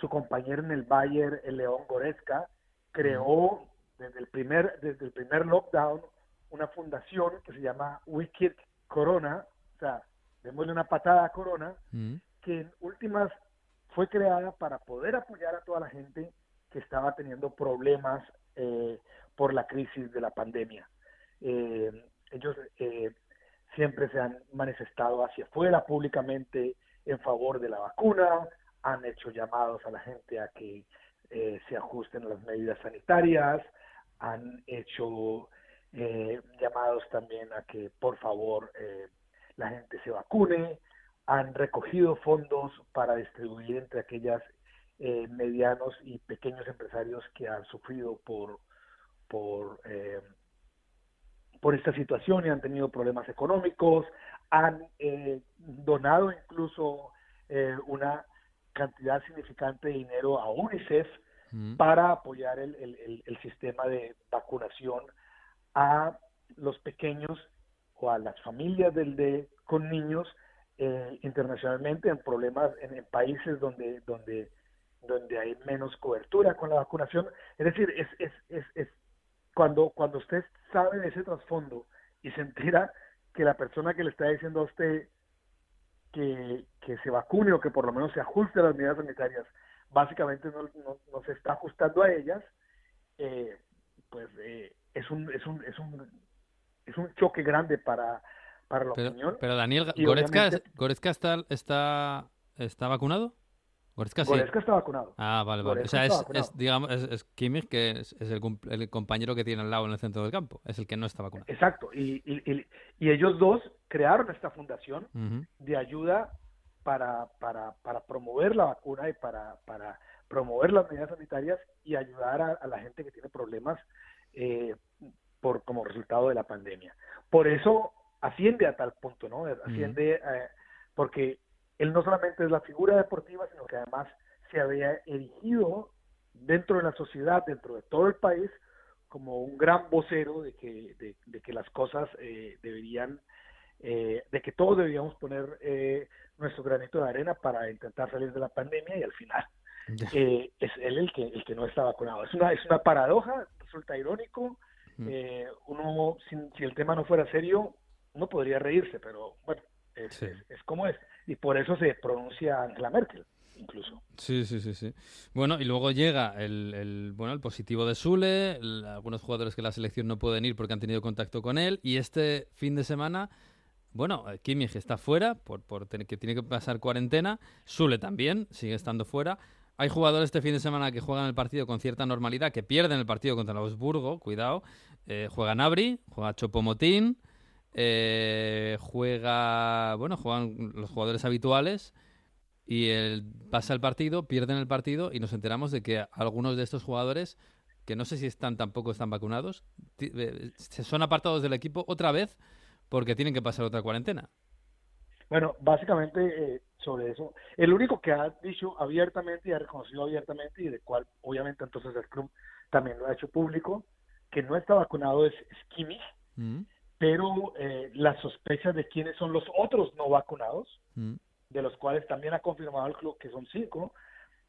Speaker 9: su compañero en el Bayern, el León Goretzka, creó desde el primer desde el primer lockdown una fundación que se llama Wicked Corona, o sea, démosle una patada a Corona, que en últimas fue creada para poder apoyar a toda la gente que estaba teniendo problemas eh, por la crisis de la pandemia. Eh, ellos eh, siempre se han manifestado hacia afuera públicamente en favor de la vacuna, han hecho llamados a la gente a que eh, se ajusten las medidas sanitarias, han hecho eh, llamados también a que por favor eh, la gente se vacune, han recogido fondos para distribuir entre aquellas medianos y pequeños empresarios que han sufrido por por por esta situación y han tenido problemas económicos, han donado incluso una cantidad significante de dinero a UNICEF mm. para apoyar el, el, sistema de vacunación a los pequeños o a las familias del de, con niños eh, internacionalmente en problemas en, países donde donde donde hay menos cobertura con la vacunación. Es decir es, es, es, es cuando cuando usted sabe de ese trasfondo y se entera que la persona que le está diciendo a usted que, que se vacune o que por lo menos se ajuste a las medidas sanitarias, básicamente no, no, se está ajustando a ellas, eh, pues eh, es, un, es, un, es, un, es un choque grande para, para la
Speaker 1: pero,
Speaker 9: opinión.
Speaker 1: Pero Daniel, ¿Goretzka, ¿Goretzka está, está, está vacunado?
Speaker 9: Goretzka, sí. está vacunado.
Speaker 1: Ah, vale, vale. o sea, es, es, digamos, es, Kimmich, que es, el, el, compañero que tiene al lado en el centro del campo. Es el que no está vacunado.
Speaker 9: Exacto. Y, y, y ellos dos crearon esta fundación de ayuda para, para, para promover la vacuna y para, para promover las medidas sanitarias y ayudar a, la gente que tiene problemas eh, por como resultado de la pandemia. Por eso asciende a tal punto, ¿no? Asciende eh, porque él no solamente es la figura deportiva, sino que además se había erigido dentro de la sociedad, dentro de todo el país, como un gran vocero de que, de, que las cosas eh, deberían, eh, de que todos deberíamos poner eh, nuestro granito de arena para intentar salir de la pandemia y al final es él el que, el que no está vacunado. Es una, es una paradoja, resulta irónico. Mm. uno, si, si el tema no fuera serio, no podría reírse, pero bueno, es, es, como es. Y por eso se pronuncia Angela Merkel incluso.
Speaker 1: Sí, sí, sí, sí. Bueno, y luego llega el, el bueno, el positivo de Sule, algunos jugadores que la selección no pueden ir porque han tenido contacto con él, y este fin de semana bueno, eh, Kimmich está fuera, por, por tener- que tiene que pasar cuarentena. Sule también, sigue estando fuera. Hay jugadores este fin de semana que juegan el partido con cierta normalidad, que pierden el partido contra el Augsburgo, cuidado. Eh, juega Nabri, juega Chopomotín, eh, juega, bueno, juegan los jugadores habituales y pasa el partido, pierden el partido y nos enteramos de que algunos de estos jugadores, que no sé si están tampoco están vacunados, eh, se son apartados del equipo otra vez porque tienen que pasar otra cuarentena.
Speaker 9: Bueno, básicamente eh, sobre eso, el único que ha dicho abiertamente y ha reconocido abiertamente y de cual obviamente entonces el club también lo ha hecho público, que no está vacunado es, es Kimmich,
Speaker 1: Mm,
Speaker 9: pero eh, las sospechas de quiénes son los otros no vacunados,
Speaker 1: mm,
Speaker 9: de los cuales también ha confirmado el club que son cinco,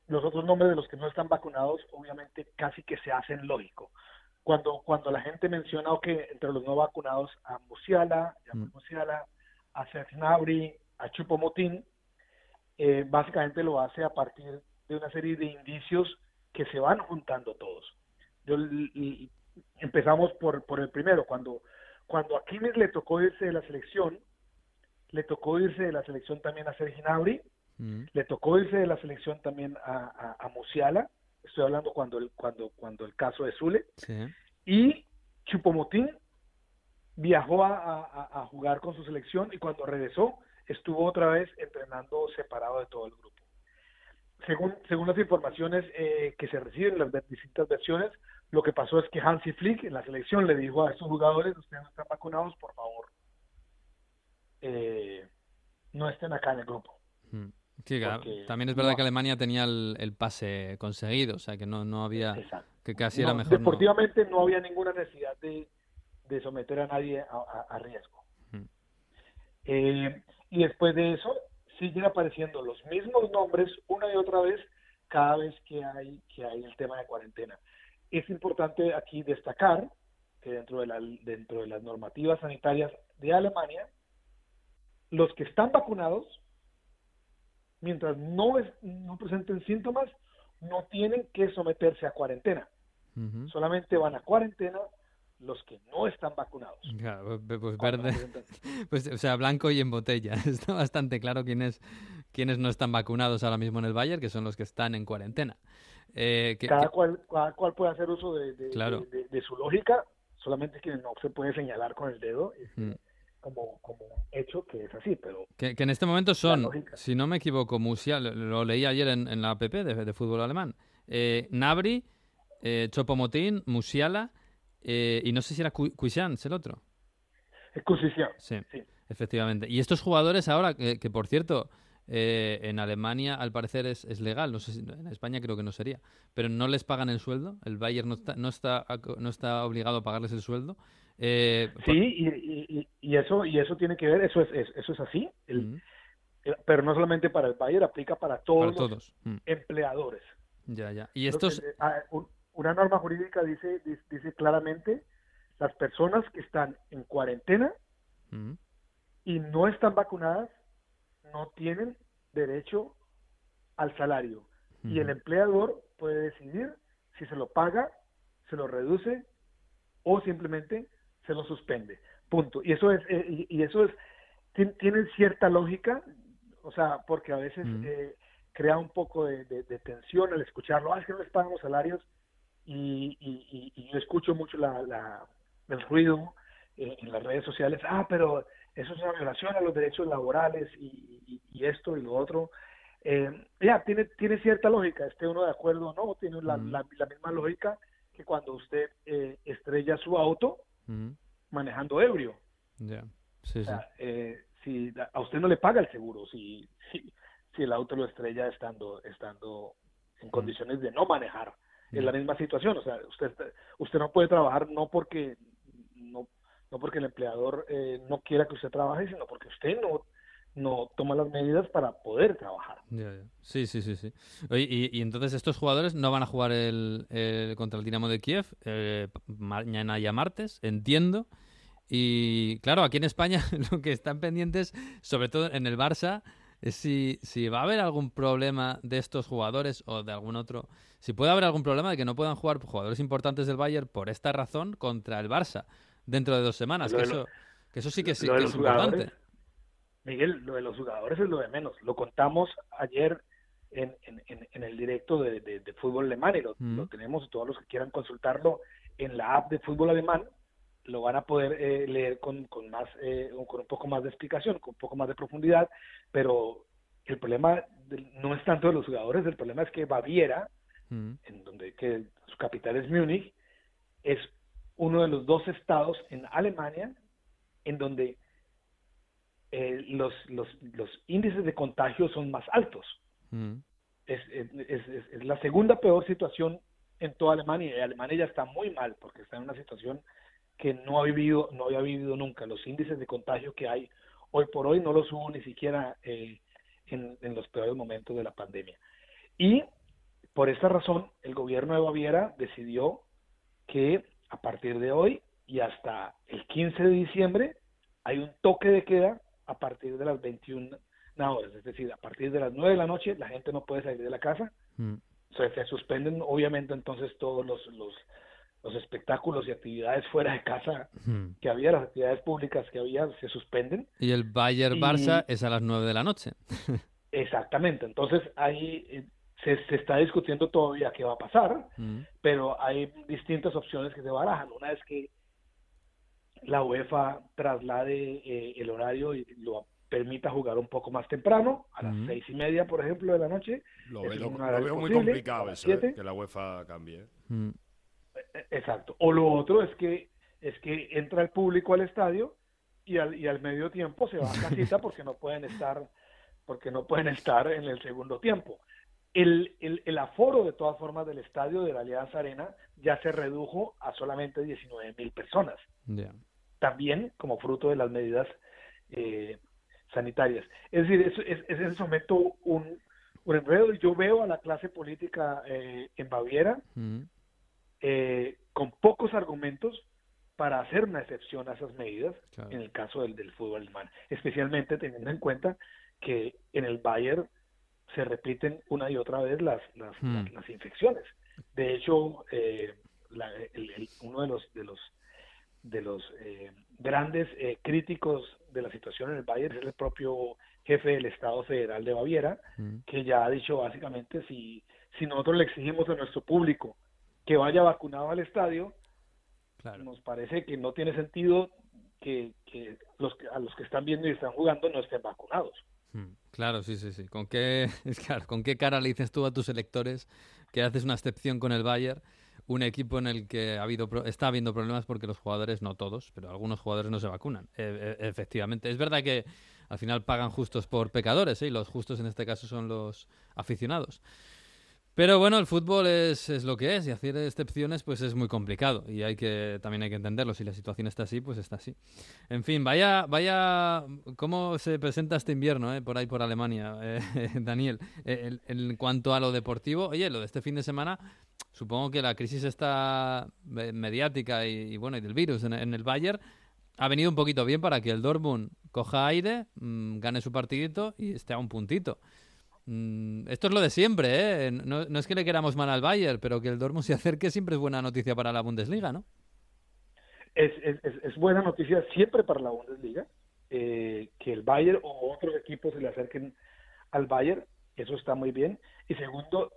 Speaker 9: los otros nombres de los que no están vacunados obviamente casi que se hacen lógico. Cuando, cuando la gente menciona que entre los no vacunados a Musiala, a
Speaker 1: Mm.
Speaker 9: Musiala, a Serge Gnabry, a Chupomotín, eh, básicamente lo hace a partir de una serie de indicios que se van juntando todos. Yo, l- empezamos por, por el primero, cuando, cuando a Kimmich le tocó irse de la selección, le tocó irse de la selección también a Serge Gnabry,
Speaker 1: mm,
Speaker 9: le tocó irse de la selección también a, a, a Musiala, estoy hablando cuando el, cuando, cuando el caso de Zule,
Speaker 1: sí.
Speaker 9: y Chupomotín viajó a, a- a jugar con su selección y cuando regresó estuvo otra vez entrenando separado de todo el grupo. Según, según las informaciones eh, que se reciben en las distintas versiones, lo que pasó es que Hansi Flick en la selección le dijo a estos jugadores, ustedes no están vacunados, por favor, eh, no estén acá en el grupo.
Speaker 1: mm. Sí,
Speaker 9: Porque
Speaker 1: también es verdad
Speaker 9: no-
Speaker 1: que Alemania tenía el, el pase conseguido, o sea que no, no había,
Speaker 9: Exacto.
Speaker 1: que casi
Speaker 9: No,
Speaker 1: era mejor.
Speaker 9: deportivamente no. había ninguna necesidad de, de someter a nadie a, a- a riesgo. Eh, y después de eso siguen apareciendo los mismos nombres una y otra vez cada vez que hay que hay el tema de cuarentena. Es importante aquí destacar que dentro de, la, dentro de las normativas sanitarias de Alemania, los que están vacunados, mientras no, es, no presenten síntomas, no tienen que someterse a cuarentena. Solamente van a cuarentena los que no están vacunados.
Speaker 1: Claro, pues- pues
Speaker 9: Cuando
Speaker 1: verde,
Speaker 9: presentan-
Speaker 1: pues, o sea, blanco y en botella. Está bastante claro quiénes, quiénes no están vacunados ahora mismo en el Bayern, que son los que están en cuarentena. Eh, que-
Speaker 9: cada,
Speaker 1: que-
Speaker 9: cual, cada cual puede hacer uso de, de-
Speaker 1: Claro.
Speaker 9: de- de- de su lógica, solamente que no se puede señalar con el dedo este,
Speaker 1: Mm.
Speaker 9: como, como un hecho que es así, pero
Speaker 1: Que, que en este momento son, si no me equivoco, Musiala, lo, lo leí ayer en, en la app de, de fútbol alemán, eh, Nabri, eh, Chopomotín, Musiala eh, y no sé si era Cu- Cuisance el otro.
Speaker 9: es.
Speaker 1: Sí,
Speaker 9: Sí.
Speaker 1: efectivamente. Y estos jugadores ahora, que, que por cierto, eh, en Alemania al parecer es, es legal, no sé si, en España creo que no sería, pero no les pagan el sueldo, el Bayern no está, no está, no está obligado a pagarles el sueldo. Eh,
Speaker 9: Sí, y, y- y- y eso y eso tiene que ver, eso es, es- eso es así, el- pero no solamente para el Bayern, aplica para todos
Speaker 1: para
Speaker 9: los.
Speaker 1: Mm,
Speaker 9: empleadores.
Speaker 1: Ya, ya. Y
Speaker 9: Entonces,
Speaker 1: estos...
Speaker 9: eh, un- una norma jurídica dice, dice, dice claramente las personas que están en cuarentena
Speaker 1: Mm,
Speaker 9: y no están vacunadas no tienen derecho al salario y el empleador puede decidir si se lo paga, se lo reduce o simplemente se lo suspende. Punto. Y eso es eh, y, y eso es tien- tiene cierta lógica, o sea, porque a veces
Speaker 1: Mm.
Speaker 9: eh, crea un poco de, de- de tensión al escucharlo, ah, es que no les pagan los salarios y, y- yo escucho mucho la, la- el ruido eh, en las redes sociales, ah, pero eso es una violación a los derechos laborales y, esto y lo otro. Eh, ya, tiene, tiene cierta lógica, esté uno de acuerdo o no, tiene la,
Speaker 1: Mm.
Speaker 9: la- la misma lógica que cuando usted eh, estrella su auto manejando ebrio.
Speaker 1: Ya. Sí,
Speaker 9: O
Speaker 1: sí.
Speaker 9: sea, eh, si a usted no le paga el seguro, si, si, si el auto lo estrella estando, estando en condiciones de no manejar.
Speaker 1: Ya.
Speaker 9: la misma situación, o sea, usted, usted no puede trabajar no porque no, no porque el empleador eh, no quiera que usted trabaje, sino porque usted no, no toma las medidas para poder trabajar.
Speaker 1: Ya, ya. Sí, sí, sí, sí. Oye, y, y entonces estos jugadores no van a jugar el, el- contra el Dinamo de Kiev eh, mañana ya martes, entiendo. Y claro, aquí en España lo que están pendientes, sobre todo en el Barça, si, si va a haber algún problema de estos jugadores o de algún otro. Si puede haber algún problema de que no puedan jugar jugadores importantes del Bayern por esta razón contra el Barça dentro de dos semanas. Que
Speaker 9: de lo-
Speaker 1: eso, que eso sí que, sí, que es importante.
Speaker 9: Miguel, lo de los jugadores es lo de menos. Lo contamos ayer en, en, en- en el directo de, de- de fútbol alemán y lo,
Speaker 1: Mm.
Speaker 9: lo tenemos todos los que quieran consultarlo en la app de fútbol alemán lo van a poder eh, leer con, con más eh, con un poco más de explicación con un poco más de profundidad pero el problema no es tanto de los jugadores el problema es que Baviera
Speaker 1: Mm.
Speaker 9: en donde que su capital es Múnich es uno de los dos estados en Alemania en donde eh, los, los, los índices de contagio son más altos
Speaker 1: Mm.
Speaker 9: es, es, es- es- es la segunda peor situación en toda Alemania y Alemania ya está muy mal porque está en una situación que no ha vivido no había vivido nunca los índices de contagio que hay hoy por hoy no los hubo ni siquiera eh, en, en los peores momentos de la pandemia y por esta razón el gobierno de Baviera decidió que a partir de hoy y hasta el 15 de diciembre hay un toque de queda a partir de las 21 horas, es decir, a partir de las 9 de la noche la gente no puede salir de la casa,
Speaker 1: Mm.
Speaker 9: se, se suspenden obviamente entonces todos los, los, los espectáculos y actividades fuera de casa
Speaker 1: Mm.
Speaker 9: que había, las actividades públicas que había, se suspenden.
Speaker 1: Y el Bayern
Speaker 9: Y-
Speaker 1: Barça es a las 9 de la noche.
Speaker 9: Exactamente, entonces ahí eh, se, se está discutiendo todavía qué va a pasar,
Speaker 1: Mm.
Speaker 9: pero hay distintas opciones que se barajan. Una es que la UEFA traslade eh, el horario y lo permita jugar un poco más temprano, a las
Speaker 1: Ujú.
Speaker 9: seis y media, por ejemplo, de la noche.
Speaker 8: Lo, veo, lo
Speaker 9: horario
Speaker 8: veo muy complicado eso, ¿eh? que la UEFA cambie.
Speaker 9: Exacto. O lo otro es que es que entra el público al estadio y al, y al medio tiempo se va a casita porque no pueden estar porque no pueden estar en el segundo tiempo. El, el, el aforo de todas formas del estadio de la Alianza Arena ya se redujo a solamente 19 mil personas, también como fruto de las medidas eh, sanitarias. Es decir, es, es, es en ese momento un, un enredo. Yo veo a la clase política eh, en Baviera
Speaker 1: Mm.
Speaker 9: Eh, con pocos argumentos para hacer una excepción a esas medidas
Speaker 1: Claro.
Speaker 9: en el caso del, del fútbol alemán, especialmente teniendo en cuenta que en el Bayern se repiten una y otra vez las, las,
Speaker 1: Hmm.
Speaker 9: las, las infecciones. De hecho, eh, la- el- el- uno de los de los de los eh, grandes eh, críticos de la situación en el Bayern es el propio jefe del Estado Federal de Baviera,
Speaker 1: Mm.
Speaker 9: que ya ha dicho básicamente si, si nosotros le exigimos a nuestro público que vaya vacunado al estadio,
Speaker 1: Claro.
Speaker 9: nos parece que no tiene sentido que, que los que- a los que están viendo y están jugando no estén vacunados.
Speaker 1: Mm, Claro, sí, sí, sí. ¿Con qué, claro, ¿Con qué cara le dices tú a tus electores que haces una excepción con el Bayern? Un equipo en el que ha habido está habiendo problemas porque los jugadores, no todos, pero algunos jugadores no se vacunan. E- e- efectivamente. Es verdad que al final pagan justos por pecadores, ¿eh? y los justos en este caso son los aficionados. Pero bueno, el fútbol es, es lo que es y hacer excepciones pues es muy complicado y hay que también hay que entenderlo. Si la situación está así, pues está así. En fin, vaya, vaya, cómo se presenta este invierno eh, por ahí por Alemania, eh, Daniel. Eh, en, cuanto a lo deportivo, oye, lo de este fin de semana, supongo que la crisis está eh, mediática y, y, bueno y del virus en, en el Bayern ha venido un poquito bien para que el Dortmund coja aire, mmm, gane su partidito y esté a un puntito. Mm, esto es lo de siempre, ¿eh? No, no, es que le queramos mal al Bayern, pero que el Dortmund se acerque siempre es buena noticia para la Bundesliga, ¿no?
Speaker 9: Es, es, buena noticia siempre para la Bundesliga eh, que el Bayern o otros equipos se le acerquen al Bayern, eso está muy bien. Y segundo,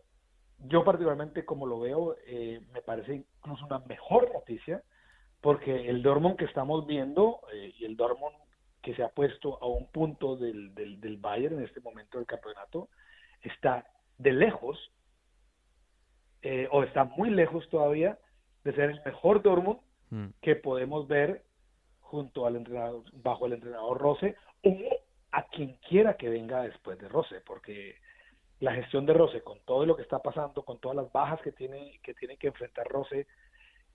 Speaker 9: yo particularmente como lo veo, eh, me parece incluso una mejor noticia, porque el Dortmund que estamos viendo eh, y el Dortmund que se ha puesto a un punto del, del Bayern en este momento del campeonato, está de lejos, eh, o está muy lejos todavía, de ser el mejor Dortmund mm. que podemos ver junto al entrenador, bajo el entrenador Rose, o a quien quiera que venga después de Rose, porque la gestión de Rose, con todo lo que está pasando, con todas las bajas que tiene que, tiene que enfrentar Rose,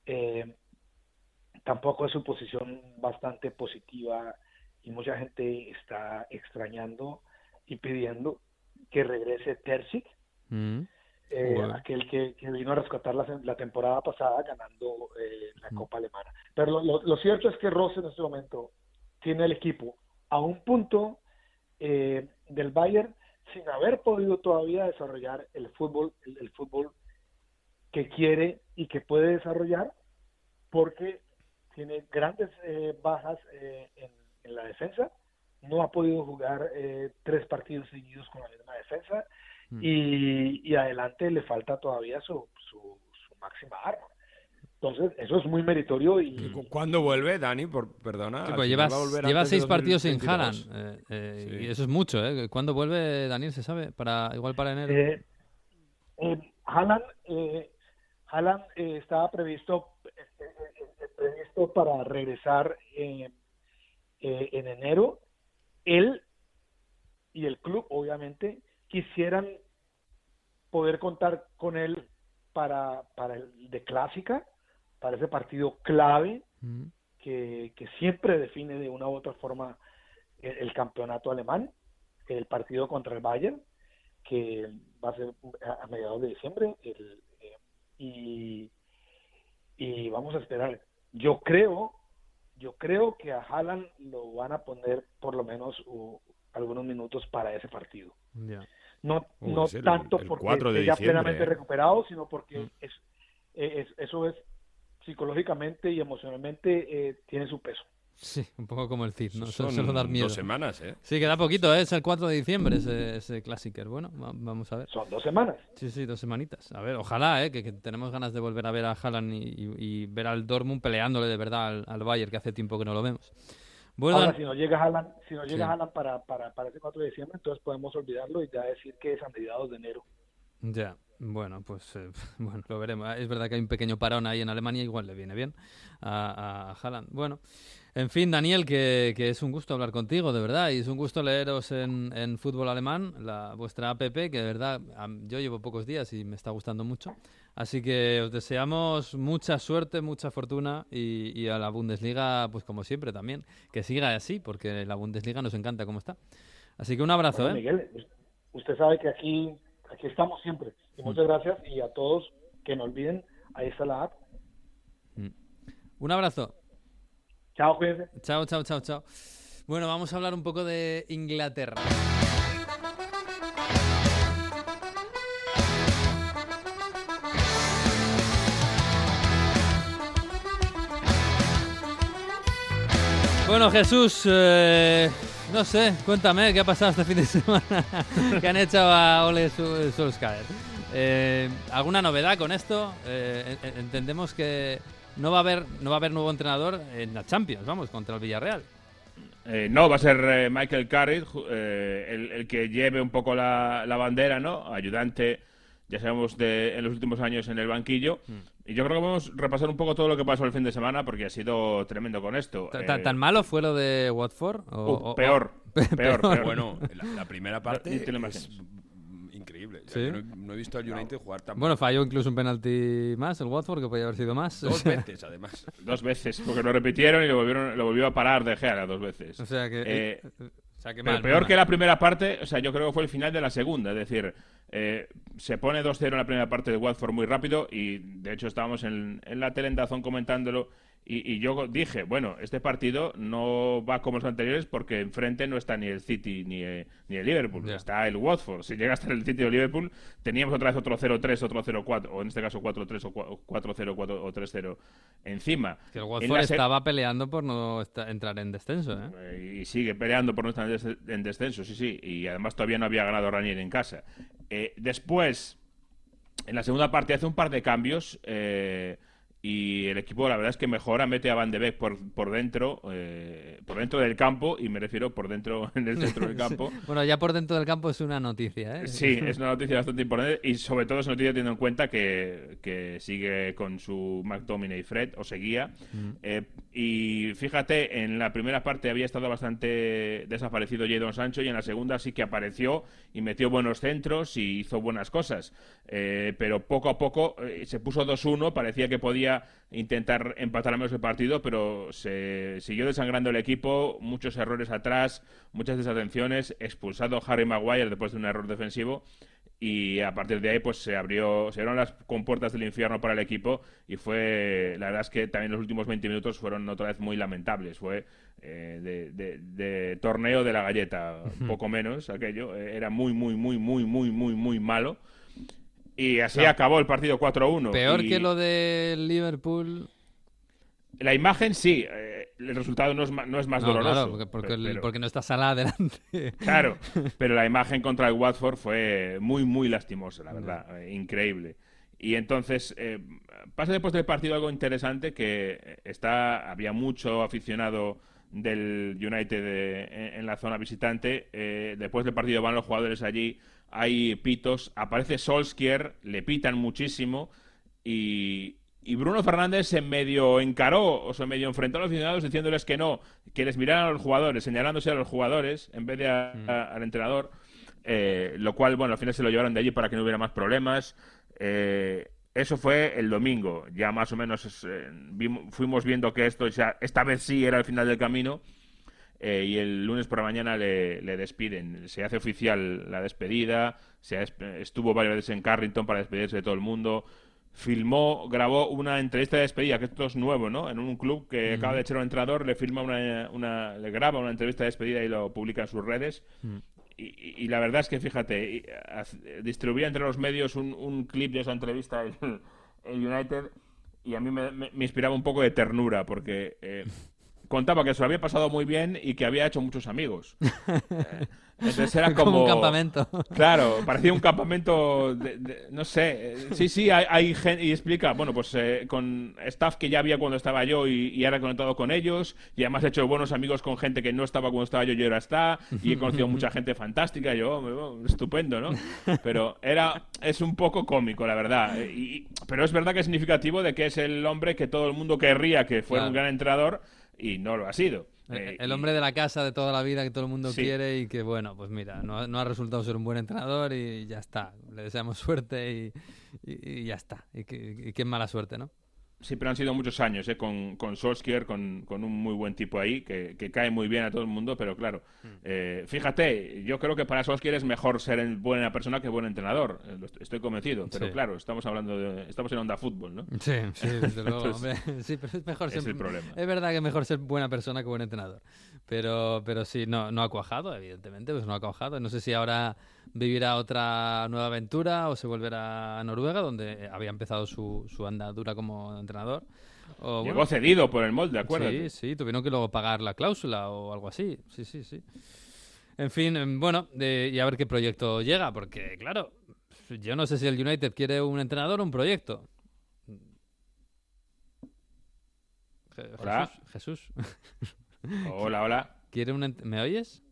Speaker 9: eh, tampoco es su posición bastante positiva y mucha gente está extrañando y pidiendo que regrese Terzic, mm. eh, bueno. aquel que, que, vino a rescatar la, la temporada pasada ganando eh, la mm. Copa Alemana. Pero lo, lo, lo, cierto es que Rose en este momento tiene el equipo a un punto eh, del Bayern sin haber podido todavía desarrollar el fútbol, el, el fútbol que quiere y que puede desarrollar, porque tiene grandes eh, bajas en en la defensa no ha podido jugar eh, tres partidos seguidos con la misma defensa
Speaker 1: Mm.
Speaker 9: y, y adelante le falta todavía su, su, su máxima arma. Entonces, eso es muy meritorio y
Speaker 6: ¿Cu- ¿Cuándo vuelve, Dani? Por, perdona.
Speaker 1: Sí, pues lleva, seis partidos sin
Speaker 6: 2022.
Speaker 1: Haaland. eh, eh,
Speaker 6: Sí.
Speaker 1: Y eso es mucho, ¿eh? ¿Cuándo vuelve Daniel? ¿Se sabe? para Igual para enero.
Speaker 9: Eh, eh, Haaland, eh, Haaland, eh, estaba previsto eh, eh, eh, previsto para regresar eh, eh, en enero. Él y el club, obviamente, quisieran poder contar con él para, para el de clásica, para ese partido clave
Speaker 1: Mm.
Speaker 9: que, que siempre define de una u otra forma el, el campeonato alemán, el partido contra el Bayern, que va a ser a, a mediados de diciembre, el, eh, y, y vamos a esperar. Yo creo, yo creo que a Haaland lo van a poner por lo menos u- algunos minutos para ese partido. No,
Speaker 6: Uy,
Speaker 9: no
Speaker 6: el-
Speaker 9: tanto
Speaker 6: el
Speaker 9: porque
Speaker 6: 4 de
Speaker 9: esté ya plenamente
Speaker 6: ¿eh?
Speaker 9: recuperado, sino porque
Speaker 1: Mm.
Speaker 9: es, es- eso es psicológicamente y emocionalmente eh, tiene su peso.
Speaker 1: Sí, un poco como el Cid, ¿no?
Speaker 6: Son
Speaker 1: suele dar miedo.
Speaker 6: dos semanas, ¿eh?
Speaker 1: Sí, queda poquito, ¿eh? es el 4 de diciembre ese, ese Clásiker. Bueno, va- vamos a ver.
Speaker 9: Son dos semanas.
Speaker 1: Sí, sí, dos semanitas. A ver, ojalá, ¿eh? que, que tenemos ganas de volver a ver a Haaland y, y- y ver al Dortmund peleándole de verdad al, al Bayern, que hace tiempo que no lo vemos. Bueno,
Speaker 9: Ahora, si no llega Haaland, si no llega
Speaker 1: Sí.
Speaker 9: Haaland para, para, para ese 4 de diciembre, entonces podemos olvidarlo y ya decir que es a mediados de enero.
Speaker 1: Ya, bueno, pues eh, bueno, lo veremos. Es verdad que hay un pequeño parón ahí en Alemania, igual le viene bien a, a Haaland. Bueno, en fin, Daniel, que, que es un gusto hablar contigo, de verdad, y es un gusto leeros en, en Fútbol Alemán, la, vuestra app, que de verdad yo llevo pocos días y me está gustando mucho. Así que os deseamos mucha suerte, mucha fortuna y, y a la Bundesliga, pues como siempre también, que siga así, porque la Bundesliga nos encanta como está. Así que un abrazo,
Speaker 9: Bueno,
Speaker 1: ¿eh?
Speaker 9: Miguel, usted sabe que aquí, aquí estamos siempre. Y muchas gracias y a todos que no olviden, ahí está la app.
Speaker 1: Un abrazo.
Speaker 9: Chao, cuídense.
Speaker 1: Chao, chao, chao, chao. Bueno, vamos a hablar un poco de Inglaterra. Bueno, Jesús, eh, no sé, cuéntame qué ha pasado este fin de semana que han hecho a Ole Sol- Solskjaer. Eh, ¿Alguna novedad con esto? Eh, en- en- entendemos que no va a haber no va a haber nuevo entrenador en la Champions, vamos, contra el Villarreal.
Speaker 5: Eh, no, va a ser eh, Michael Carrick eh, el, el que lleve un poco la, la bandera, ¿no? Ayudante, ya sabemos, de, en los últimos años en el banquillo. Y yo creo que vamos a repasar un poco todo lo que pasó el fin de semana porque ha sido tremendo con esto.
Speaker 1: ¿Ta-
Speaker 5: Eh,
Speaker 1: ta- ¿Tan malo fue lo de Watford? O-
Speaker 5: uh,
Speaker 1: o- o-
Speaker 5: peor, peor, peor.
Speaker 6: Bueno, la, la primera parte es mm, increíble. O sea,
Speaker 1: ¿Sí?
Speaker 6: yo no, no he visto al United jugar tan
Speaker 1: Bueno, falló incluso un penalti más el Watford, que podía haber sido más.
Speaker 6: dos veces, además.
Speaker 5: Dos veces, porque lo repitieron y lo volvieron, lo volvió a parar de Gea dos veces.
Speaker 1: O sea que...
Speaker 5: Eh,
Speaker 1: o sea que
Speaker 5: Pero
Speaker 1: mal,
Speaker 5: peor
Speaker 1: mal.
Speaker 5: que la primera parte, o sea, yo creo que fue el final de la segunda. Es decir, eh, se pone 2-0 en la primera parte de Watford muy rápido y de hecho estábamos en, en la tele en Dazón comentándolo y, y yo dije, bueno, este partido no va como los anteriores porque enfrente no está ni el City ni, eh, ni el Liverpool, está el Watford. Si llega hasta el City o el Liverpool, teníamos otra vez otro 0-3, otro 0-4, o en este caso 4-3 o 4-0 4 o 3-0 encima.
Speaker 1: Que el Watford estaba peleando por no entrar en descenso, ¿eh?
Speaker 5: eh, y sigue peleando por no estar en descenso, sí, sí. Y además todavía no había ganado Ranier en casa. Eh, después, en la segunda parte hace un par de cambios eh, y el equipo la verdad es que mejora, mete a Van de Beek por, por dentro, eh, por dentro del campo, y me refiero por dentro en el centro del campo.
Speaker 1: Bueno, ya por dentro del campo es una noticia, ¿eh?
Speaker 5: Sí, es una noticia bastante importante y sobre todo es noticia teniendo en cuenta que, que sigue con su McTominay Fred, o seguía. Eh, y fíjate, en la primera parte había estado bastante desaparecido Jadon Sancho y en la segunda sí que apareció y metió buenos centros y hizo buenas cosas. Eh, pero poco a poco eh, se puso 2-1, parecía que podía intentar empatar al menos el partido, pero se siguió desangrando el equipo, muchos errores atrás, muchas desatenciones, expulsado Harry Maguire después de un error defensivo y a partir de ahí pues se abrió se abrieron las compuertas del infierno para el equipo y fue la verdad es que también los últimos 20 minutos fueron otra vez muy lamentables fue eh, de, de- de torneo de la galleta poco menos aquello eh, era muy muy muy muy muy muy muy malo y así acabó el partido 4-1
Speaker 1: Peor
Speaker 5: y
Speaker 1: que lo del Liverpool.
Speaker 5: la imagen sí eh, el resultado no es, no es más
Speaker 1: No,
Speaker 5: doloroso.
Speaker 1: claro, porque, porque, el- no está Salah delante.
Speaker 5: Claro, pero la imagen contra el Watford fue muy, muy lastimosa, la verdad, eh, increíble. Y entonces eh, pasa después del partido algo interesante que está había mucho aficionado del United en, en la zona visitante. después del partido van los jugadores allí, hay pitos, aparece Solskjaer, le pitan muchísimo y, y Bruno Fernández se medio encaró o se medio enfrentó a los aficionados diciéndoles que no, que les miraran a los jugadores, señalándose a los jugadores en vez de a- a- al entrenador, eh, lo cual, bueno, al final se lo llevaron de allí para que no hubiera más problemas. Eh, eso fue el domingo, ya más o menos eh, fuimos viendo que esto ya, esta vez sí era el final del camino. Eh, y el lunes por la mañana le, le despiden. Se hace oficial la despedida. Se estuvo varias veces en Carrington para despedirse de todo el mundo. Filmó, grabó una entrevista de despedida, que esto es nuevo, ¿no? En un club que acaba de echar un entrenador, le filma una, una- le graba una entrevista de despedida y lo publica en sus redes. Y, y- y la verdad es que, fíjate, distribuía entre los medios un, un clip de esa entrevista el United y a mí me, me- me inspiraba un poco de ternura porque eh, contaba que se lo había pasado muy bien y que había hecho muchos amigos. Entonces era como...
Speaker 1: Como un campamento.
Speaker 5: Claro, parecía un campamento, de, de- no sé, eh, sí, sí, hay, hay gente, y explica, bueno, pues eh, con staff que ya había cuando estaba yo y, y ahora conectado con ellos, y además he hecho buenos amigos con gente que no estaba cuando estaba yo y ahora está, y he conocido mucha gente fantástica, yo, estupendo, ¿no? Pero era, es un poco cómico, la verdad, eh, y- pero es verdad que es significativo de que es el hombre que todo el mundo querría que fuera un
Speaker 1: Claro.
Speaker 5: gran entrenador, y no lo ha sido.
Speaker 1: El,
Speaker 5: Eh,
Speaker 1: el hombre de la casa de toda la vida que todo el mundo
Speaker 5: Sí.
Speaker 1: quiere y que, bueno, pues mira, no, ha- no ha resultado ser un buen entrenador y ya está. Le deseamos suerte y, y- y ya está. Y, que- y qué mala suerte, ¿no?
Speaker 5: Sí, pero han sido muchos años, ¿eh? Con, con Solskjaer, con, con un muy buen tipo ahí, que, que cae muy bien a todo el mundo, pero claro, eh, fíjate, yo creo que para Solskjaer es mejor ser en- buena persona que buen entrenador, eh, estoy convencido, pero
Speaker 1: Sí.
Speaker 5: claro, estamos hablando de, estamos en onda fútbol, ¿no?
Speaker 1: Sí, sí, desde luego,
Speaker 5: Entonces,
Speaker 1: hombre. Sí, pero es mejor
Speaker 5: es
Speaker 1: ser...
Speaker 5: el problema.
Speaker 1: Es verdad que es mejor ser buena persona que buen entrenador. Pero, pero sí, no, no ha cuajado, evidentemente, pues no ha cuajado. No sé si ahora vivirá otra nueva aventura o se volverá a Noruega, donde había empezado su, su andadura como entrenador. O,
Speaker 5: Llegó
Speaker 1: bueno,
Speaker 5: cedido por el molde, acuérdate.
Speaker 1: Sí, sí, tuvieron que luego pagar la cláusula o algo así. Sí, sí, sí. En fin, em, bueno, de- y a ver qué proyecto llega, porque claro, yo no sé si el United quiere un entrenador o un proyecto. Je-
Speaker 5: Hola.
Speaker 1: Jesús, Jesús.
Speaker 5: Hola, hola.
Speaker 1: ¿Quiere un ent- ¿Me oyes?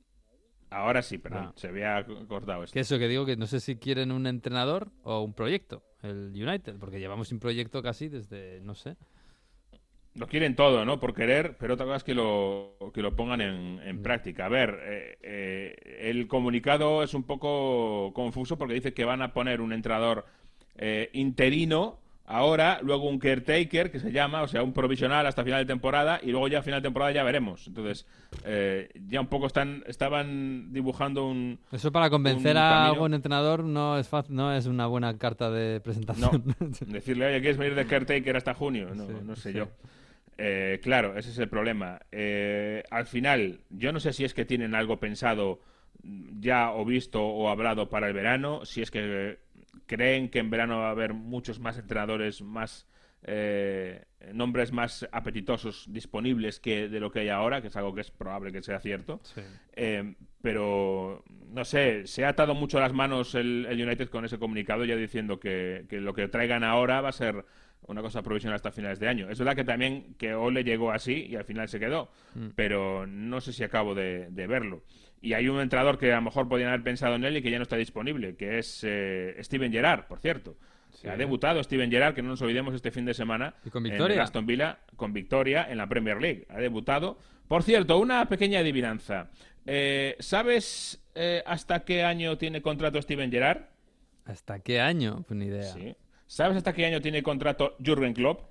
Speaker 5: Ahora sí, perdón,
Speaker 1: Ah.
Speaker 5: se había co- cortado esto.
Speaker 1: Que eso que digo que no sé si quieren un entrenador o un proyecto, el United, porque llevamos sin proyecto casi desde, no sé.
Speaker 5: Lo quieren todo, ¿no? Por querer, pero otra cosa es que lo, que lo pongan en,
Speaker 1: Mm.
Speaker 5: en práctica. A ver, eh, eh, el comunicado es un poco confuso porque dice que van a poner un entrenador eh, interino ahora, luego un caretaker que se llama, o sea, un provisional hasta final de temporada y luego ya a final de temporada ya veremos. Entonces, eh, ya un poco están estaban dibujando un...
Speaker 1: Eso para convencer
Speaker 5: un
Speaker 1: a
Speaker 5: camino.
Speaker 1: algún entrenador no es fácil, no es una buena carta de presentación.
Speaker 5: Decirle, oye, ¿quieres venir de caretaker hasta junio? No,
Speaker 1: Sí,
Speaker 5: no sé
Speaker 1: sí.
Speaker 5: yo. Eh, claro, ese es el problema. Eh, al final, yo no sé si es que tienen algo pensado ya o visto o hablado para el verano, si es que creen que en verano va a haber muchos más entrenadores, más eh, nombres más apetitosos disponibles que de lo que hay ahora, que es algo que es probable que sea cierto.
Speaker 1: Sí.
Speaker 5: Eh, pero, no sé, se ha atado mucho las manos el, el United con ese comunicado ya diciendo que, que lo que traigan ahora va a ser una cosa provisional hasta finales de año. Es verdad que también que Ole llegó así y al final se quedó,
Speaker 1: Mm.
Speaker 5: pero no sé si acabo de, de verlo. Y hay un entrenador que a lo mejor podrían haber pensado en él y que ya no está disponible, que es eh, Steven Gerrard, por cierto.
Speaker 1: Sí.
Speaker 5: Ha debutado Steven Gerrard, que no nos olvidemos este fin de semana,
Speaker 1: Y con
Speaker 5: en
Speaker 1: victoria.
Speaker 5: Aston Villa, con victoria en la Premier League. Ha debutado. Por cierto, una pequeña adivinanza. Eh, ¿Sabes eh, hasta qué año tiene contrato Steven Gerrard?
Speaker 1: ¿Hasta qué año? Pues ni idea.
Speaker 5: Sí. ¿Sabes hasta qué año tiene contrato Jürgen Klopp?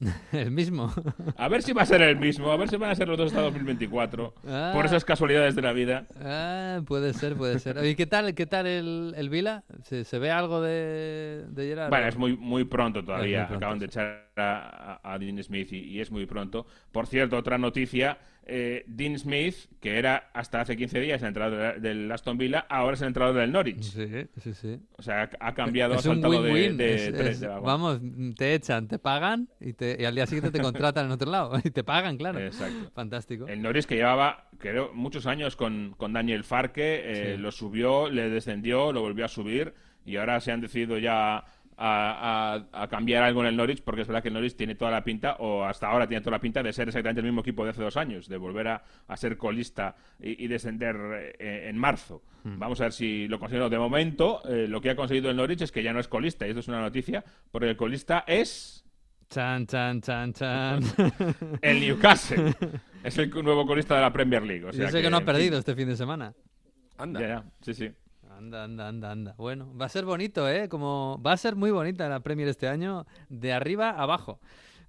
Speaker 1: El mismo.
Speaker 5: A ver si va a ser el mismo, a ver si van a ser los dos hasta 2024.
Speaker 1: Ah.
Speaker 5: Por esas casualidades de la vida.
Speaker 1: Ah, puede ser, puede ser. ¿Y qué tal, qué tal el, el Vila? ¿Se, se ve algo de, de Gerard?
Speaker 5: Bueno, es muy, muy pronto todavía.
Speaker 1: Es muy pronto,
Speaker 5: Acaban de echar a, a- a Dean Smith y, y es muy pronto. Por cierto, otra noticia. Eh, Dean Smith, que era hasta hace 15 días el entrenador de- del Aston Villa, ahora es el entrenador del Norwich.
Speaker 1: Sí, sí, sí.
Speaker 5: O sea, ha cambiado, ha
Speaker 1: es
Speaker 5: saltado de,
Speaker 1: win-win.
Speaker 5: de
Speaker 1: es-
Speaker 5: tres
Speaker 1: es-
Speaker 5: de vagón.
Speaker 1: vamos, te echan, te pagan y te te- y al día siguiente te contratan en otro lado y te pagan, claro.
Speaker 5: Exacto.
Speaker 1: Fantástico.
Speaker 5: El Norwich que llevaba, creo, muchos años con, con Daniel Farke, eh,
Speaker 1: Sí.
Speaker 5: lo subió, le descendió, lo volvió a subir y ahora se han decidido ya a, a- a cambiar algo en el Norwich porque es verdad que el Norwich tiene toda la pinta, o hasta ahora tiene toda la pinta de ser exactamente el mismo equipo de hace dos años, de volver a, a ser colista y, y descender eh, en marzo.
Speaker 1: Hmm.
Speaker 5: Vamos a ver si lo consigo. De momento, eh, lo que ha conseguido el Norwich es que ya no es colista, y esto es una noticia, porque el colista es
Speaker 1: Chan, chan, chan, chan.
Speaker 5: el Newcastle. es el nuevo colista de la Premier League. O
Speaker 1: Yo sé que, no ha
Speaker 5: fin,
Speaker 1: perdido este fin de semana.
Speaker 6: Anda.
Speaker 5: Ya, ya, sí, sí.
Speaker 1: Anda, anda, anda, anda. Bueno, va a ser bonito, ¿eh? Como va a ser muy bonita la Premier este año, de arriba a abajo.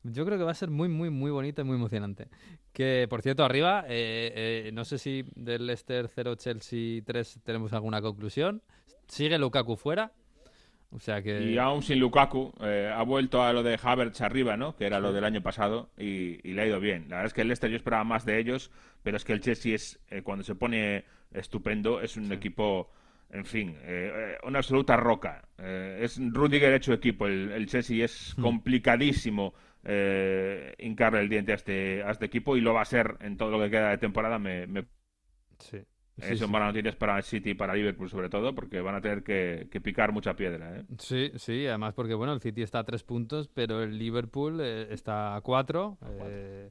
Speaker 1: Yo creo que va a ser muy, muy, muy bonita y muy emocionante. Que, por cierto, arriba, eh, eh, no sé si del Leicester 0 Chelsea 3 tenemos alguna conclusión. Sigue Lukaku fuera. O sea que...
Speaker 5: Y aún sin Lukaku, eh, ha vuelto a lo de Havertz arriba, ¿no? Que era lo del año pasado y, y le ha ido bien. La verdad es que el Leicester yo esperaba más de ellos, pero es que el Chelsea es, eh, cuando se pone estupendo, es un equipo, en fin, eh, eh, una absoluta roca. Eh, es Rudiger hecho equipo. El, el Chelsea es complicadísimo eh, hincarle el diente a este, a este equipo y lo va a ser en todo lo que queda de temporada. Me, me
Speaker 1: Sí. Sí,
Speaker 5: son
Speaker 1: sí.
Speaker 5: buenas noticias para el City y para Liverpool sobre todo, porque van a tener que, que picar mucha piedra. ¿eh?
Speaker 1: Sí, sí, además porque bueno, el City está a tres puntos, pero el Liverpool está a cuatro. eh,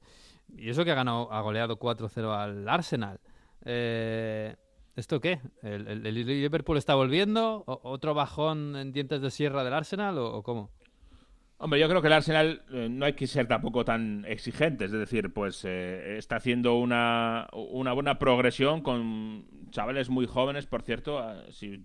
Speaker 1: y eso que ha ganado, ha goleado 4-0 al Arsenal. Eh, ¿Esto qué? ¿El, el- el Liverpool está volviendo? ¿O- ¿Otro bajón en dientes de sierra del Arsenal o, o cómo?
Speaker 5: Hombre, yo creo que el Arsenal eh, no hay que ser tampoco tan exigentes, es decir, pues eh, está haciendo una, una buena progresión con chavales muy jóvenes, por cierto, ah, si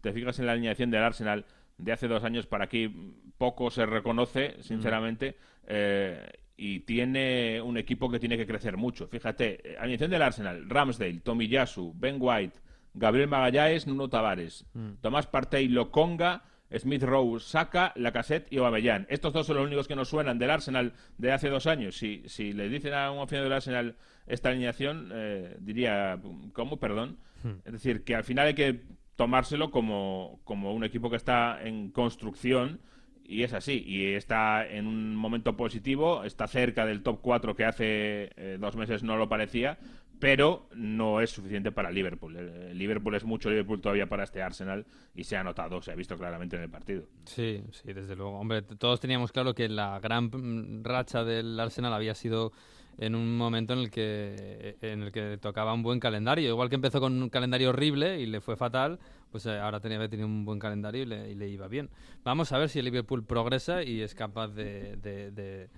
Speaker 5: te fijas en la alineación del Arsenal de hace dos años para aquí, poco se reconoce, sinceramente, eh, y tiene un equipo que tiene que crecer mucho. Fíjate, eh, alineación del Arsenal, Ramsdale, Tomiyasu, Ben White, Gabriel Magallanes, Nuno Tavares, Tomás Partey, Lokonga, Smith Rowe, Saka, Lacazette y Aubameyang. Estos dos son los únicos que nos suenan del Arsenal de hace dos años. Si, si le dicen a un aficionado del Arsenal esta alineación, eh, diría, ¿cómo? Perdón. Es decir, que al final hay que tomárselo como, como un equipo que está en construcción y es así. Y está en un momento positivo, está cerca del top 4 que hace eh, dos meses no lo parecía, pero no es suficiente para Liverpool. El, Liverpool es mucho Liverpool todavía para este Arsenal y se ha notado, se ha visto claramente en el partido.
Speaker 1: Sí, sí, desde luego. Hombre, todos teníamos claro que la gran mm, racha del Arsenal había sido en un momento en el que en el que tocaba un buen calendario. Igual que empezó con un calendario horrible y le fue fatal, pues eh, ahora tenía que tener un buen calendario y le, y le iba bien. Vamos a ver si el Liverpool progresa y es capaz de, de, de-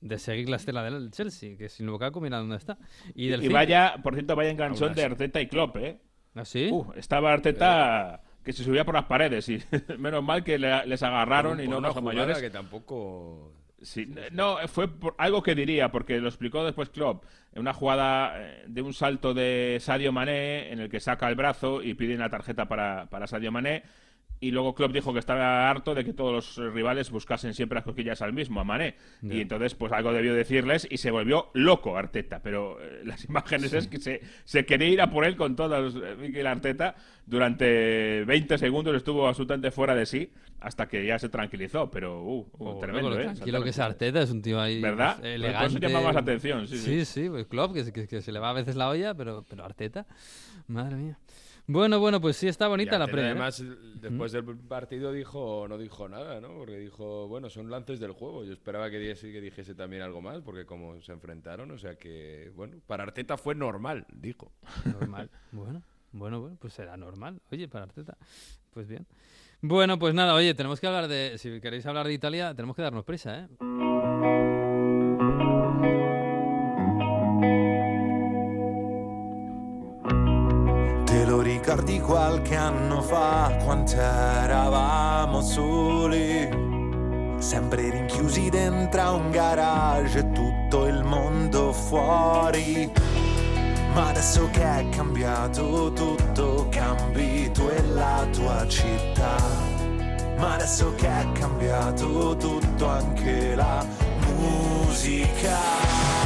Speaker 1: de seguir la estela del Chelsea, que sin Lukaku mira dónde está. Y, del
Speaker 5: Y
Speaker 1: City-
Speaker 5: vaya, por cierto, vaya enganchón de. Arteta y Klopp, ¿eh?
Speaker 1: ¿Ah, sí?
Speaker 5: Uh, estaba Arteta que se subía por las paredes y menos mal que le- les agarraron y no
Speaker 6: jugada
Speaker 5: mayores.
Speaker 6: que tampoco...
Speaker 5: Sí, no, fue por algo que diría, porque lo explicó después Klopp, en una jugada eh, de un salto de Sadio Mané en el que saca el brazo y pide una tarjeta para, para Sadio Mané. Y luego Klopp dijo que estaba harto de que todos los rivales buscasen siempre las cosquillas al mismo, a Mané. Y entonces, pues algo debió decirles y se volvió loco Arteta. Pero eh, las imágenes es que se, se quería ir a por él con todos. eh, Mikel Arteta durante 20 segundos estuvo absolutamente fuera de sí hasta que ya se tranquilizó. Pero, uh, uh,
Speaker 1: Oh,
Speaker 5: tremendo, ¿eh?
Speaker 1: tranquilo que es Arteta, es un tío ahí
Speaker 5: ¿Verdad?
Speaker 1: pues,
Speaker 5: Por eso
Speaker 1: elegante.
Speaker 5: llama más atención, sí,
Speaker 1: sí.
Speaker 5: sí.
Speaker 1: sí, pues Klopp, que- que se le va a veces la olla, pero, pero Arteta, madre mía. Bueno, bueno, pues sí está bonita
Speaker 6: Y
Speaker 1: la Premier. ¿eh?
Speaker 6: Además, después del partido dijo, no dijo nada, ¿no? Porque dijo, bueno, son lances del juego. Yo esperaba que dijese, que dijese también algo más, porque como se enfrentaron, o sea que, bueno, para Arteta fue normal, dijo.
Speaker 1: Normal. Bueno, bueno, bueno, pues será normal. Oye, para Arteta. Pues bien. Bueno, pues nada, oye, tenemos que hablar de. Si queréis hablar de Italia, tenemos que darnos prisa, ¿eh?
Speaker 8: Ricordi qualche anno fa, quant'eravamo soli, sempre rinchiusi dentro un garage e tutto il mondo fuori. Ma adesso che è cambiato tutto, cambi tu e la tua città. Ma adesso che è cambiato tutto, anche la musica.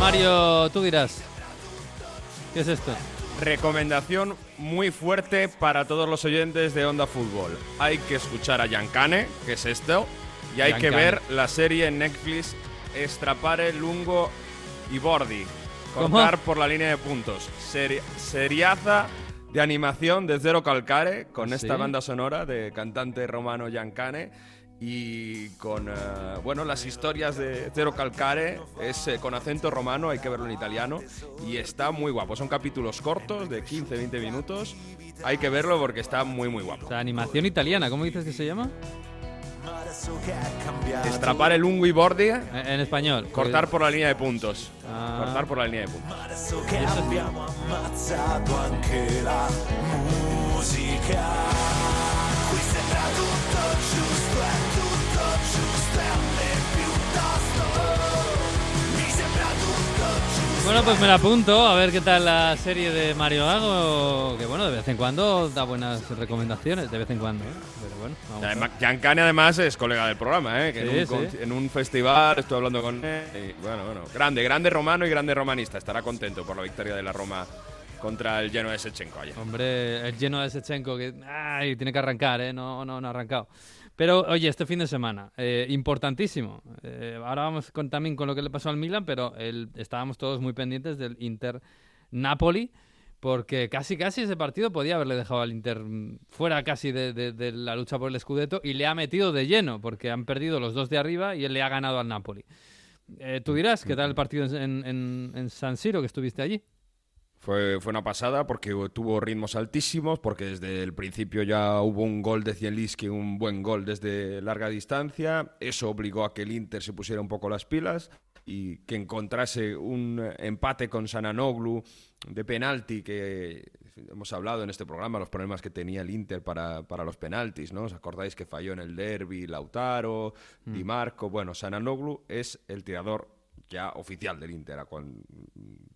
Speaker 1: Mario, tú dirás. ¿Qué es esto?
Speaker 6: Recomendación muy fuerte para todos los oyentes de Onda Fútbol. Hay que escuchar a Giancane, que es esto, y hay que ver la serie en Netflix Estrapare, Lungo y Bordi.
Speaker 1: ¿Cómo?
Speaker 6: Cortar por la línea de puntos. Seri- seriaza de animación de Zero Calcare, con
Speaker 1: ¿Ah,
Speaker 6: esta banda sonora de cantante romano Giancane. Y con, eh, bueno, las historias de Zero Calcare es eh, con acento romano, hay que verlo en italiano. Y está muy guapo. Son capítulos cortos de 15-20 minutos. Hay que verlo porque está muy, muy guapo.
Speaker 1: O sea, animación italiana, ¿cómo dices que se llama?
Speaker 6: Estrapar el y bordi,
Speaker 1: En, en español.
Speaker 6: cortar por la línea de puntos.
Speaker 1: Ah.
Speaker 6: Cortar por la línea de puntos.
Speaker 1: Bueno, pues me la apunto a ver qué tal la serie de Mario Gago, que bueno, de vez en cuando da buenas recomendaciones, de vez en cuando, ¿eh? Pero bueno, vamos.
Speaker 6: Además, Giancane además es colega del programa, ¿eh? que
Speaker 1: Sí,
Speaker 6: en, un,
Speaker 1: sí.
Speaker 6: en un festival estoy hablando con él. y bueno, bueno, grande, grande romano y grande romanista. Estará contento por la victoria de la Roma contra el lleno de Sechenko ayer.
Speaker 1: Hombre, el lleno de Sechenko que ay, tiene que arrancar, ¿eh? No, no, no ha arrancado. Pero oye, este fin de semana, eh, importantísimo. Eh, ahora vamos con, también con lo que le pasó al Milan, pero el- estábamos todos muy pendientes del Inter Napoli, porque casi casi ese partido podía haberle dejado al Inter mm, fuera casi de, de- de la lucha por el Scudetto y le ha metido de lleno, porque han perdido los dos de arriba y él le ha ganado al Napoli. Eh, Tú dirás, ¿qué tal el partido en, en- en San Siro que estuviste allí?
Speaker 6: Fue, fue una pasada porque tuvo ritmos altísimos, porque desde el principio ya hubo un gol de Zielinski, un buen gol desde larga distancia. Eso obligó a que el Inter se pusiera un poco las pilas y que encontrase un empate con Sananoglu de penalti, que hemos hablado en este programa, los problemas que tenía el Inter para, para los penaltis, ¿no? ¿Os acordáis que falló en el derby Lautaro, Di Marco? Bueno, Sananoglu es el tirador ya oficial del Inter, a cuan-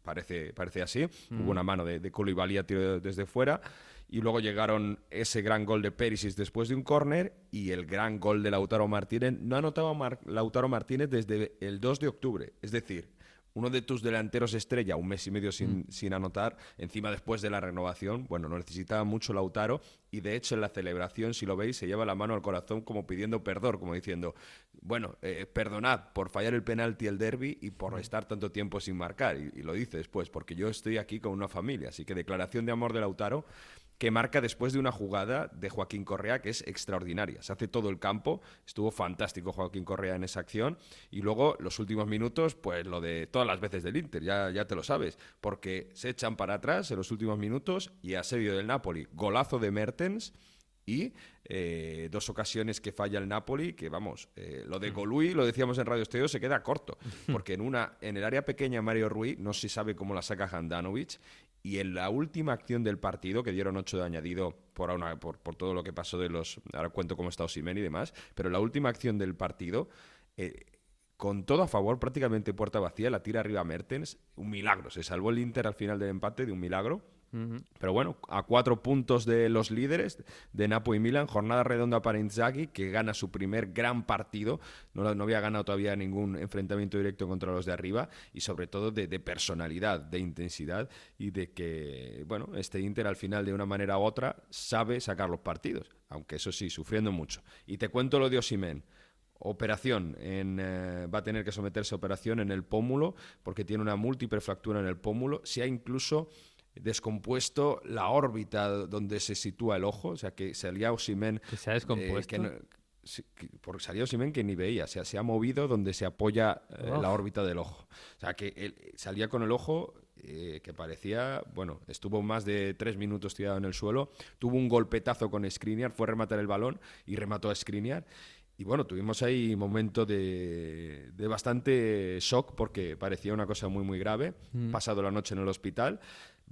Speaker 6: parece, parece así. Hubo una mano de, de Koulibaly a tiro desde fuera y luego llegaron ese gran gol de Perisic después de un córner y el gran gol de Lautaro Martínez. No ha anotado Mar- Lautaro Martínez desde el 2 de octubre, es decir, uno de tus delanteros estrella, un mes y medio sin, sin anotar, encima después de la renovación, bueno, no necesitaba mucho Lautaro y de hecho en la celebración, si lo veis, se lleva la mano al corazón como pidiendo perdón, como diciendo, bueno, eh, perdonad por fallar el penalti el derby y por estar tanto tiempo sin marcar. Y, y lo dice después, porque yo estoy aquí con una familia, así que declaración de amor de Lautaro que marca después de una jugada de Joaquín Correa que es extraordinaria. Se hace todo el campo, estuvo fantástico Joaquín Correa en esa acción y luego los últimos minutos, pues lo de todas las veces del Inter, ya, ya te lo sabes, porque se echan para atrás en los últimos minutos y asedio del Napoli, golazo de Mertens y eh, dos ocasiones que falla el Napoli, que vamos, eh, lo de Golui, lo decíamos en Radio Estéreo, se queda corto, porque en una en el área pequeña Mario Rui no se sabe cómo la saca Handanovic y en la última acción del partido, que dieron 8 de añadido por, una- por, por todo lo que pasó de los... Ahora cuento cómo está Osimhen y demás, pero en la última acción del partido, eh, con todo a favor, prácticamente puerta vacía, la tira arriba Mertens, un milagro. Se salvó el Inter al final del empate de un milagro. Pero bueno, a cuatro puntos de los líderes de Napo y Milan, jornada redonda para Inzaghi, que gana su primer gran partido. No, había ganado todavía ningún enfrentamiento directo contra los de arriba y sobre todo de, de personalidad, de intensidad y de que, bueno, este Inter al final de una manera u otra sabe sacar los partidos, aunque eso sí, sufriendo mucho. Y te cuento lo de Osimen. Operación, en, eh, va a tener que someterse a operación en el pómulo porque tiene una múltiple fractura en el pómulo. Se ha incluso descompuesto la órbita donde se sitúa el ojo, o sea que salía Osimen.
Speaker 1: ¿Que se ha descompuesto?
Speaker 6: sí, que- porque salía Osimen que ni veía, o sea, se ha movido donde se apoya eh, la órbita del ojo. O sea que él salía con el ojo eh, que parecía, bueno, estuvo más de tres minutos tirado en el suelo, tuvo un golpetazo con Skriniar, fue a rematar el balón y remató a Skriniar. Y bueno, tuvimos ahí momento de, de bastante shock porque parecía una cosa muy, muy grave.
Speaker 1: Mm.
Speaker 6: Pasado la noche en el hospital.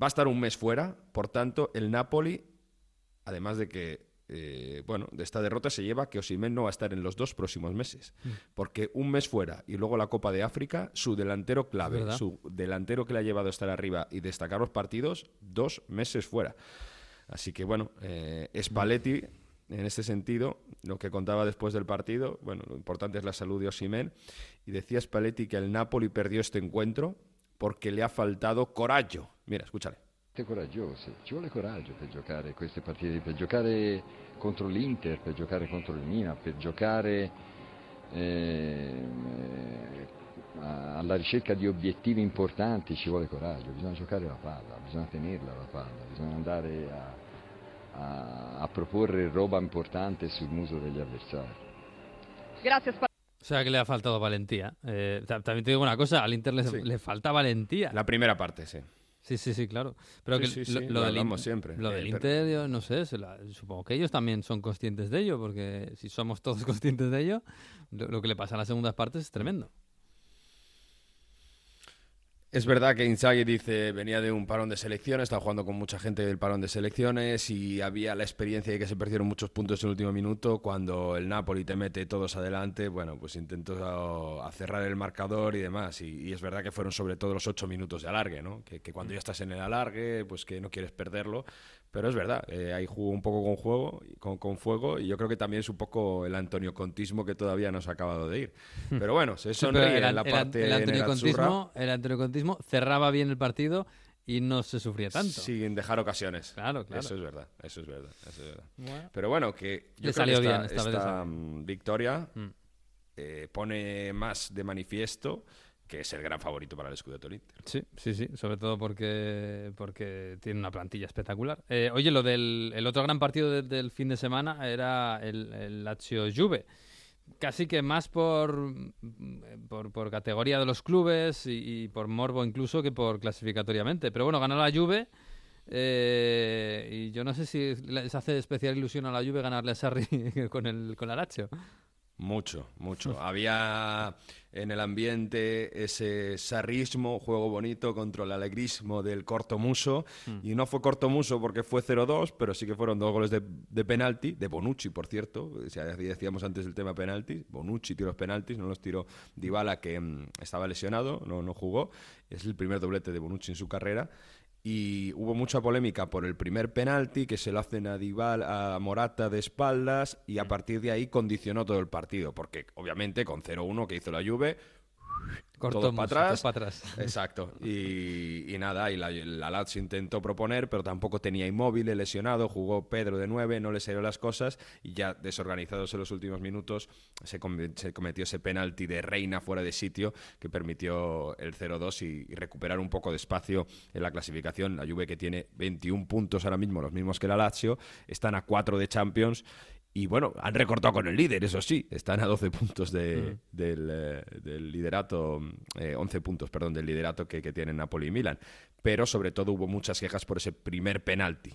Speaker 6: Va a estar un mes fuera, por tanto, el Napoli, además de que, eh, bueno, de esta derrota se lleva que Osimhen no va a estar en los dos próximos meses.
Speaker 1: Mm.
Speaker 6: Porque un mes fuera y luego la Copa de África, su delantero clave,
Speaker 1: verdad.
Speaker 6: su delantero que le ha llevado a estar arriba y destacar los partidos, dos meses fuera. Así que bueno, eh, Spalletti, en este sentido, lo que contaba después del partido, bueno, lo importante es la salud de Osimen, y decía Spalletti que el Napoli perdió este encuentro porque le ha faltado coraggio. Mira, escúchale.
Speaker 10: partite coraggiose, ci vuole coraggio per giocare queste partite, per giocare contro l'Inter, per giocare contro il Milan, per giocare eh, alla ricerca di obiettivi importanti ci vuole coraggio, bisogna giocare la palla, bisogna tenerla la palla, bisogna andare a, a, a proporre roba importante sul muso degli avversari.
Speaker 11: Gracias.
Speaker 1: O sea que le ha faltado valentía. Eh, también te digo una cosa, al Inter le,
Speaker 6: Sí.
Speaker 1: le falta valentía.
Speaker 6: La primera parte, sí.
Speaker 1: Sí, sí, sí, claro. Pero
Speaker 6: Sí,
Speaker 1: que
Speaker 6: sí,
Speaker 1: lo,
Speaker 6: sí,
Speaker 1: lo
Speaker 6: lo
Speaker 1: del
Speaker 6: siempre.
Speaker 1: Lo
Speaker 6: Eh,
Speaker 1: del Inter, no sé, se la- supongo que ellos también son conscientes de ello, porque si somos todos conscientes de ello, lo, lo que le pasa en las segundas partes es tremendo.
Speaker 6: Es verdad que Inzaghi dice venía de un parón de selecciones, estaba jugando con mucha gente del parón de selecciones y había la experiencia de que se perdieron muchos puntos en el último minuto. Cuando el Napoli te mete todos adelante, bueno, pues intentó a cerrar el marcador y demás. Y, y es verdad que fueron sobre todo los ocho minutos de alargue, ¿no? Que, que cuando ya estás en el alargue, pues que no quieres perderlo. Pero es verdad, eh, ahí jugó un poco con juego, con, con fuego, y yo creo que también es un poco el Antonio Contismo que todavía no se ha acabado de ir. Pero bueno, se
Speaker 1: Hmm. Sí,
Speaker 6: sonríe
Speaker 1: el,
Speaker 6: en la
Speaker 1: el-
Speaker 6: parte
Speaker 1: el Antonio. Contismo, el Antonio Contismo cerraba bien el partido y no se sufría tanto.
Speaker 6: Sin dejar ocasiones.
Speaker 1: Claro, claro.
Speaker 6: Eso es verdad, eso es verdad. eso es verdad.
Speaker 1: Bueno.
Speaker 6: Pero bueno, que yo
Speaker 1: Le
Speaker 6: creo
Speaker 1: salió
Speaker 6: que esta,
Speaker 1: bien, esta
Speaker 6: mm, victoria
Speaker 1: Mm.
Speaker 6: eh, pone más de manifiesto que es el gran favorito para el Scudetto del Inter.
Speaker 1: Sí, sí, sí, sobre todo porque, porque tiene una plantilla espectacular. Eh, oye, lo del el otro gran partido de- del fin de semana era el, el Lazio Juve. Casi que más por, por, por categoría de los clubes y, y por morbo incluso que por clasificatoriamente. Pero bueno, ganó la Juve eh, y yo no sé si les hace especial ilusión a la Juve ganarle a Sarri con el, con la Lazio.
Speaker 6: Mucho, mucho. Había en el ambiente ese sarrismo, juego bonito contra el alegrismo del corto muso.
Speaker 1: Mm.
Speaker 6: Y no fue corto muso porque fue 0-2, pero sí que fueron dos goles de, de penalti, de Bonucci, por cierto. O sea, decíamos antes el tema penaltis. Bonucci tiró los penaltis, no los tiró Dybala, que mm, estaba lesionado, no, no jugó. Es el primer doblete de Bonucci en su carrera. Y hubo mucha polémica por el primer penalti que se lo hacen a a Morata de espaldas y a partir de ahí condicionó todo el partido porque obviamente con 0-1 que hizo la Juve
Speaker 1: Cortó
Speaker 6: para atrás.
Speaker 1: para atrás.
Speaker 6: Exacto. Y, y nada, y la, la Lazio intentó proponer, pero tampoco tenía inmóvil, lesionado, jugó Pedro de 9, no le salieron las cosas y ya desorganizados en los últimos minutos se, com- se cometió ese penalti de Reina fuera de sitio que permitió el 0-2 y, y recuperar un poco de espacio en la clasificación. La Juve que tiene 21 puntos ahora mismo, los mismos que la Lazio, están a 4 de Champions y bueno, han recortado con el líder, eso sí, están a 12 puntos de- del, eh, del liderato, eh, 11 puntos, perdón, del liderato que, que tienen Napoli y Milan. Pero sobre todo hubo muchas quejas por ese primer penalti,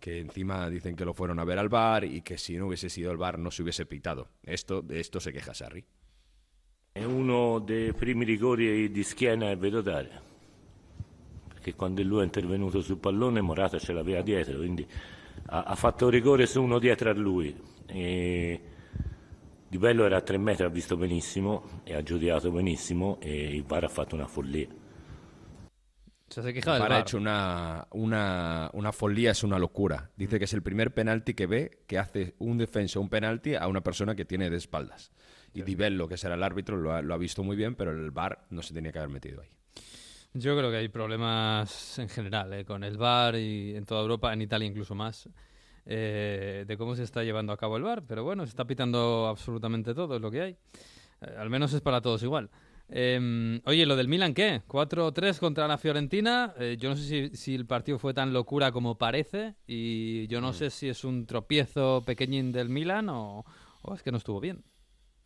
Speaker 6: que encima dicen que lo fueron a ver al bar y que si no hubiese sido el bar no se hubiese pitado. Esto, de esto se queja Sarri.
Speaker 12: È uno dei primi rigori di schiena e vedo dare. Perché quando lui è intervenuto sul pallone Morata ce l'aveva dietro, quindi ha, ha fatto rigore su uno dietro a lui. E Di Bello era a tre metri, ha visto benissimo e ha giudicato benissimo e il VAR ha fatto una follia.
Speaker 1: O sea, se queja del
Speaker 6: ha hecho una, una, una folía, es una locura. Dice que es el primer penalti que ve que hace un defensa un penalti a una persona que tiene de espaldas. Y Di Bello, que será el árbitro, lo ha, lo ha visto muy bien, pero el VAR no se tenía que haber metido ahí.
Speaker 1: Yo creo que hay problemas en general eh, con el VAR y en toda Europa, en Italia incluso más, eh, de cómo se está llevando a cabo el VAR. Pero bueno, se está pitando absolutamente todo, es lo que hay. Eh, al menos es para todos igual. Eh, oye, lo del Milan, ¿qué? 4-3 contra la Fiorentina. Eh, yo no sé si, si el partido fue tan locura como parece. Y yo no sé si es un tropiezo pequeñín del Milan o, o es que no estuvo bien.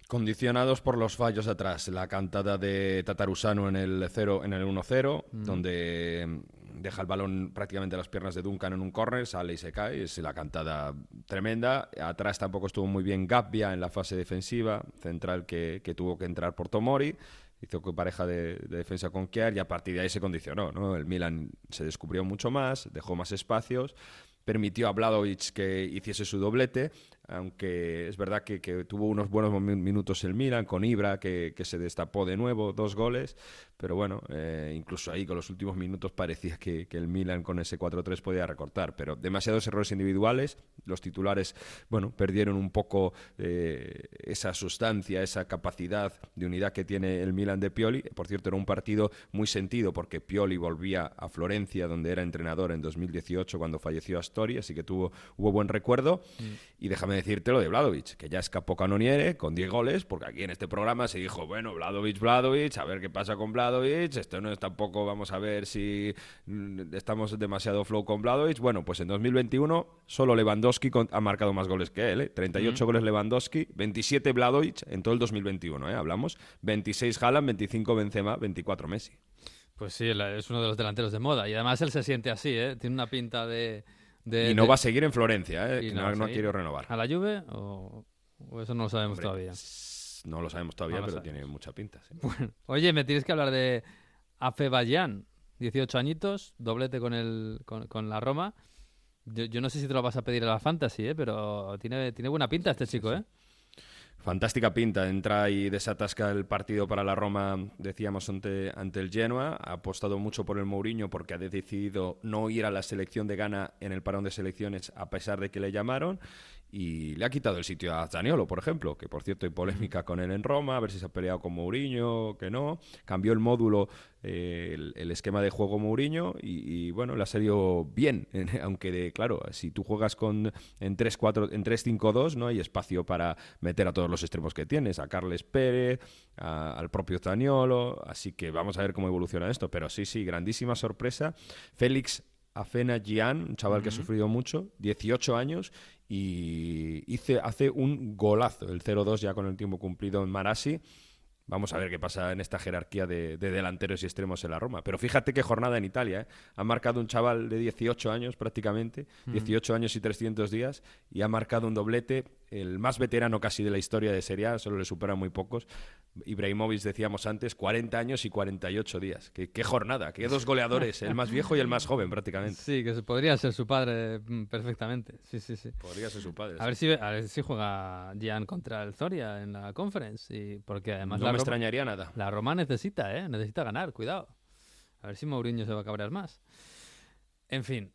Speaker 6: Condicionados por los fallos atrás, la cantada de Tatarusano en el 0 en el 1-0,
Speaker 1: Mm.
Speaker 6: donde mm, deja el balón prácticamente a las piernas de Duncan en un córner, sale y se cae, es la cantada tremenda. Atrás tampoco estuvo muy bien Gabbia en la fase defensiva, central que, que tuvo que entrar por Tomori, hizo pareja de, de defensa con Kier y a partir de ahí se condicionó, ¿no? El Milan se descubrió mucho más, dejó más espacios, permitió a Bladovic que hiciese su doblete. Aunque es verdad que, que tuvo unos buenos minutos el Milan con Ibra, que, que se destapó de nuevo, dos goles, pero bueno, eh, incluso ahí con los últimos minutos parecía que, que el Milan con ese 4-3 podía recortar, pero demasiados errores individuales, los titulares, bueno, perdieron un poco eh, esa sustancia, esa capacidad de unidad que tiene el Milan de Pioli, por cierto era un partido muy sentido porque Pioli volvía a Florencia, donde era entrenador en 2018 cuando falleció Astori, así que tuvo, hubo buen recuerdo, y déjame decirte lo de Vladovic, que ya escapó Canoniere con 10 goles, porque aquí en este programa se dijo, bueno, Vladovic, Vladovic, a ver qué pasa con Vladovic, esto no es tampoco, vamos a ver si mm, estamos demasiado flow con Vladovic. Bueno, pues en 2021 solo Lewandowski ha marcado más goles que él, ¿eh? 38
Speaker 1: Mm.
Speaker 6: goles Lewandowski, 27 Vladovic en todo el 2021, ¿eh? Hablamos, 26 Haaland, 25 Benzema, 24 Messi.
Speaker 1: Pues sí, es uno de los delanteros de moda. Y además él se siente así, ¿eh? Tiene una pinta de... de-
Speaker 6: y no
Speaker 1: de-
Speaker 6: va a seguir en Florencia, ¿eh?
Speaker 1: no
Speaker 6: no,
Speaker 1: va a
Speaker 6: no
Speaker 1: seguir.
Speaker 6: quiere renovar.
Speaker 1: ¿A la Juve o, o eso no lo sabemos
Speaker 6: Hombre,
Speaker 1: todavía?
Speaker 6: No lo sabemos todavía,
Speaker 1: No lo
Speaker 6: pero
Speaker 1: sabemos.
Speaker 6: tiene mucha pinta. sí.
Speaker 1: Bueno, oye, me tienes que hablar de Afebayan, 18 añitos, doblete con, el, con, con la Roma. Yo, yo no sé si te lo vas a pedir a la Fantasy, ¿eh? pero tiene, tiene buena pinta este chico, ¿eh?
Speaker 6: Fantástica pinta, entra y desatasca el partido para la Roma, decíamos, ante, el Genoa. Ha apostado mucho por el Mourinho porque ha decidido no ir a la selección de Ghana en el parón de selecciones a pesar de que le llamaron. Y le ha quitado el sitio a Zaniolo, por ejemplo, que por cierto hay polémica con él en Roma, a ver si se ha peleado con Mourinho, que no. Cambió el módulo, eh, el, el esquema de juego Mourinho y, y, bueno, le ha salido bien. Aunque, de, claro, si tú juegas con en 3-4, en 3-5-2, no hay espacio para meter a todos los extremos que tienes, a Carles Pérez, a- al propio Zaniolo. Así que vamos a ver cómo evoluciona esto. Pero sí, sí, grandísima sorpresa. Félix Afena Gian, un chaval que ha sufrido mucho, 18 años, y hice, hace un golazo, el 0-2 ya con el tiempo cumplido en Marassi. Vamos a ver qué pasa en esta jerarquía de, de delanteros y extremos en la Roma. Pero fíjate qué jornada en Italia. ¿eh? Ha marcado un chaval de 18 años prácticamente,
Speaker 1: Ujú.
Speaker 6: 18 años y 300 días, y ha marcado un doblete, el más veterano casi de la historia de Serie A, solo le superan muy pocos. Ibrahimovic, decíamos antes, 40 años y 48 días. Qué, qué jornada, qué dos goleadores, el más viejo y el más joven prácticamente.
Speaker 1: Sí, que podría ser su padre mm, perfectamente. Sí, sí, sí.
Speaker 6: Podría ser su padre.
Speaker 1: A ver si, a ver si juega Gian contra el Zoria en la conference. Y, porque además
Speaker 6: No
Speaker 1: la
Speaker 6: me
Speaker 1: Roma-
Speaker 6: extrañaría nada.
Speaker 1: La Roma necesita, ¿eh? Necesita ganar, cuidado. A ver si Mourinho se va a cabrear más. En fin.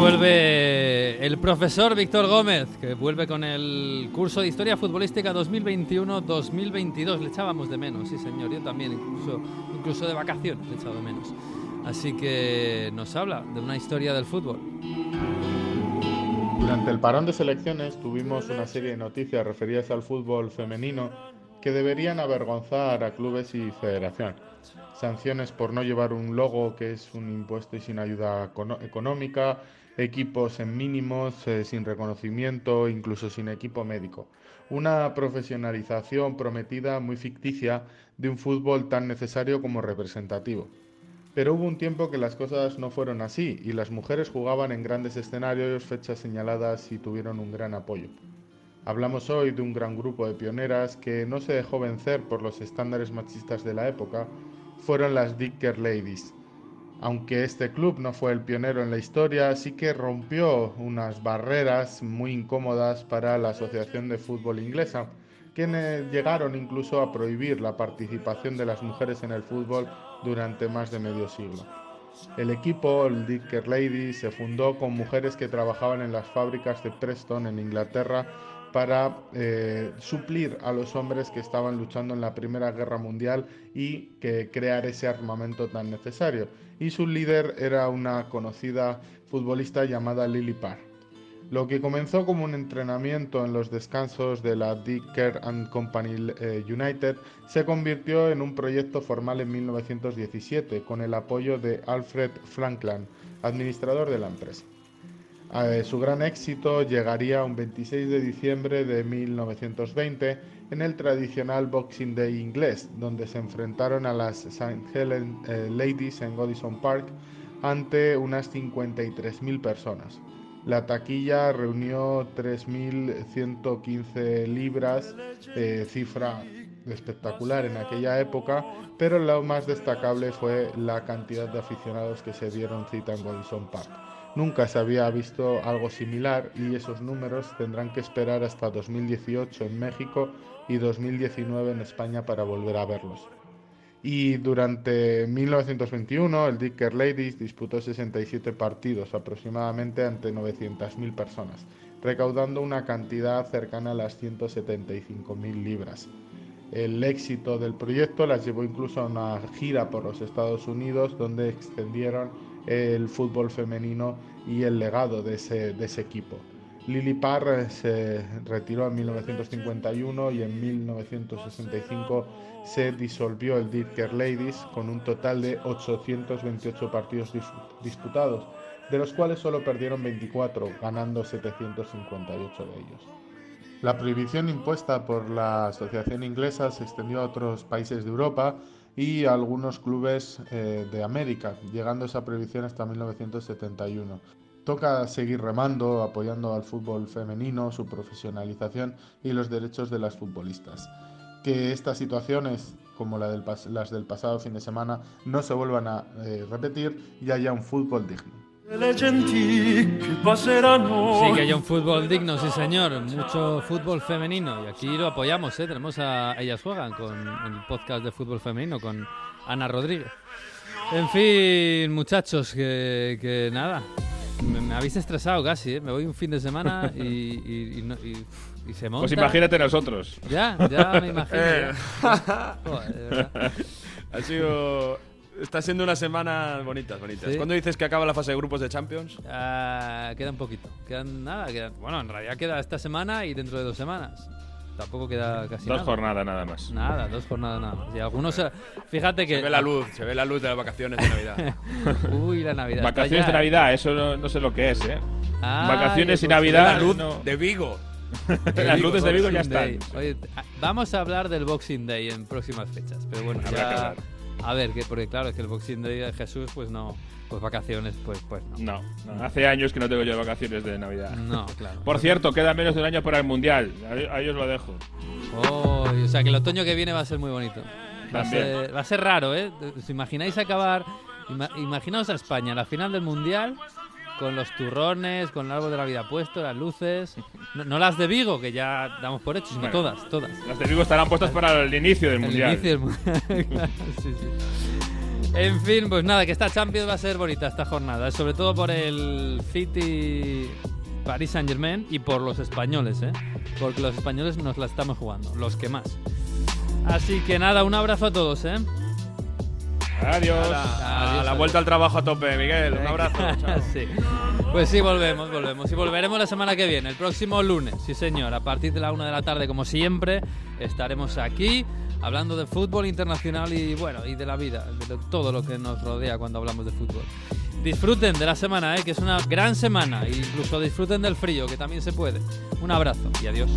Speaker 1: Vuelve el profesor Víctor Gómez, que vuelve con el curso de Historia Futbolística 2021-2022. Le echábamos de menos, sí señor, yo también, incluso, incluso de vacaciones le he echado de menos. Así que nos habla de una historia del fútbol.
Speaker 11: Durante el parón de selecciones tuvimos una serie de noticias referidas al fútbol femenino que deberían avergonzar a clubes y federación. Sanciones por no llevar un logo que es un impuesto y sin ayuda económica, equipos en mínimos, eh, sin reconocimiento, incluso sin equipo médico. Una profesionalización prometida muy ficticia de un fútbol tan necesario como representativo. Pero hubo un tiempo que las cosas no fueron así y las mujeres jugaban en grandes escenarios, fechas señaladas y tuvieron un gran apoyo. Hablamos hoy de un gran grupo de pioneras que no se dejó vencer por los estándares machistas de la época, fueron las Dicker Ladies. Aunque este club no fue el pionero en la historia, sí que rompió unas barreras muy incómodas para la Asociación de Fútbol Inglesa, quienes llegaron incluso a prohibir la participación de las mujeres en el fútbol durante más de medio siglo. El equipo, el Dicker Ladies, se fundó con mujeres que trabajaban en las fábricas de Preston en Inglaterra para eh, suplir a los hombres que estaban luchando en la Primera Guerra Mundial y que crear ese armamento tan necesario. Y su líder era una conocida futbolista llamada Lily Parr. Lo que comenzó como un entrenamiento en los descansos de la Dicker and Company eh, United se convirtió en un proyecto formal en 1917 con el apoyo de Alfred Franklin, administrador de la empresa. Eh, su gran éxito llegaría un 26 de diciembre de 1920 en el tradicional Boxing Day inglés, donde se enfrentaron a las St. Helen eh, Ladies en Goodison Park ante unas 53.000 personas. La taquilla reunió 3.115 libras, eh, cifra espectacular en aquella época, pero lo más destacable fue la cantidad de aficionados que se dieron cita en Goodison Park. Nunca se había visto algo similar y esos números tendrán que esperar hasta 2018 en México y 2019 en España para volver a verlos. Y durante 1921 el Dicker Ladies disputó 67 partidos aproximadamente ante 900.000 personas, recaudando una cantidad cercana a las 175.000 libras. El éxito del proyecto las llevó incluso a una gira por los Estados Unidos donde extendieron el fútbol femenino y el legado de ese, de ese equipo. Lily Parr se retiró en 1951 y en 1965 se disolvió el Dirker Ladies con un total de 828 partidos disputados, de los cuales solo perdieron 24, ganando 758 de ellos. La prohibición impuesta por la Asociación Inglesa se extendió a otros países de Europa y algunos clubes eh, de América, llegando esa prohibición hasta 1971. Toca seguir remando, apoyando al fútbol femenino, su profesionalización y los derechos de las futbolistas. Que estas situaciones, como la del las del pasado fin de semana, no se vuelvan a eh, repetir y haya un fútbol digno.
Speaker 1: Sí, que haya un fútbol digno, sí señor. Mucho fútbol femenino. Y aquí lo apoyamos, ¿eh? Tenemos a Ellas Juegan con el podcast de fútbol femenino con Ana Rodríguez. En fin, muchachos, que, que nada. Me, habéis estresado casi, ¿eh? Me voy un fin de semana y, y, y, y se monta.
Speaker 5: Pues imagínate nosotros.
Speaker 1: Ya, ya me imagino.
Speaker 13: Eh. ha sido Está siendo unas semanas bonitas, bonitas. ¿Cuándo dices que acaba la fase de grupos de Champions?
Speaker 1: Ah, queda un poquito. Quedan nada. bueno, en realidad queda esta semana y dentro de dos semanas. Tampoco queda casi
Speaker 5: dos
Speaker 1: nada.
Speaker 5: jornadas nada más.
Speaker 1: Nada, dos jornadas nada más. Y algunos, eh, fíjate que...
Speaker 13: Se ve la luz, se ve la luz de las vacaciones de Navidad.
Speaker 1: Uy, la Navidad.
Speaker 5: Vacaciones de Navidad, eso no, sé lo que es, ¿eh?
Speaker 1: Ah,
Speaker 5: vacaciones y Navidad.
Speaker 13: La luz de Vigo.
Speaker 5: Las luces de Vigo ya están.
Speaker 1: Oye, vamos a hablar del Boxing Day en próximas fechas. Pero bueno, ya... A ver, que, porque claro, es que el Boxing Day de Jesús, pues no. Pues vacaciones, pues, pues
Speaker 5: no. No, Hace años que no tengo yo vacaciones de Navidad.
Speaker 1: No, claro.
Speaker 5: Por cierto, queda menos de un año para el Mundial. Ahí, os lo dejo.
Speaker 1: Oh, o sea que el otoño que viene va a ser muy bonito. Va, a ser, va a ser, raro, ¿eh? ¿Os imagináis acabar? imaginaos a España, la final del Mundial con los turrones, con el árbol de la vida puesto, las luces. No, las de Vigo, que ya damos por hecho, sino todas, todas.
Speaker 5: Las de Vigo estarán puestas para el inicio del
Speaker 1: el
Speaker 5: Mundial.
Speaker 1: Inicio del mundial. sí, sí. En fin, pues nada, que esta Champions va a ser bonita esta jornada, sobre todo por el City Paris Saint Germain y por los españoles, ¿eh? Porque los españoles nos la estamos jugando, los que más. Así que nada, un abrazo a todos, ¿eh?
Speaker 5: Adiós.
Speaker 13: A la, vuelta al trabajo a tope, Miguel. Un abrazo.
Speaker 1: sí. Pues sí, volvemos, volvemos. Y volveremos la semana que viene, el próximo lunes. Sí, señor. A partir de la una de la tarde, como siempre, estaremos aquí hablando de fútbol internacional y, bueno, y de la vida, de todo lo que nos rodea cuando hablamos de fútbol. Disfruten de la semana, ¿eh? que es una gran semana. E incluso disfruten del frío, que también se puede. Un abrazo y adiós.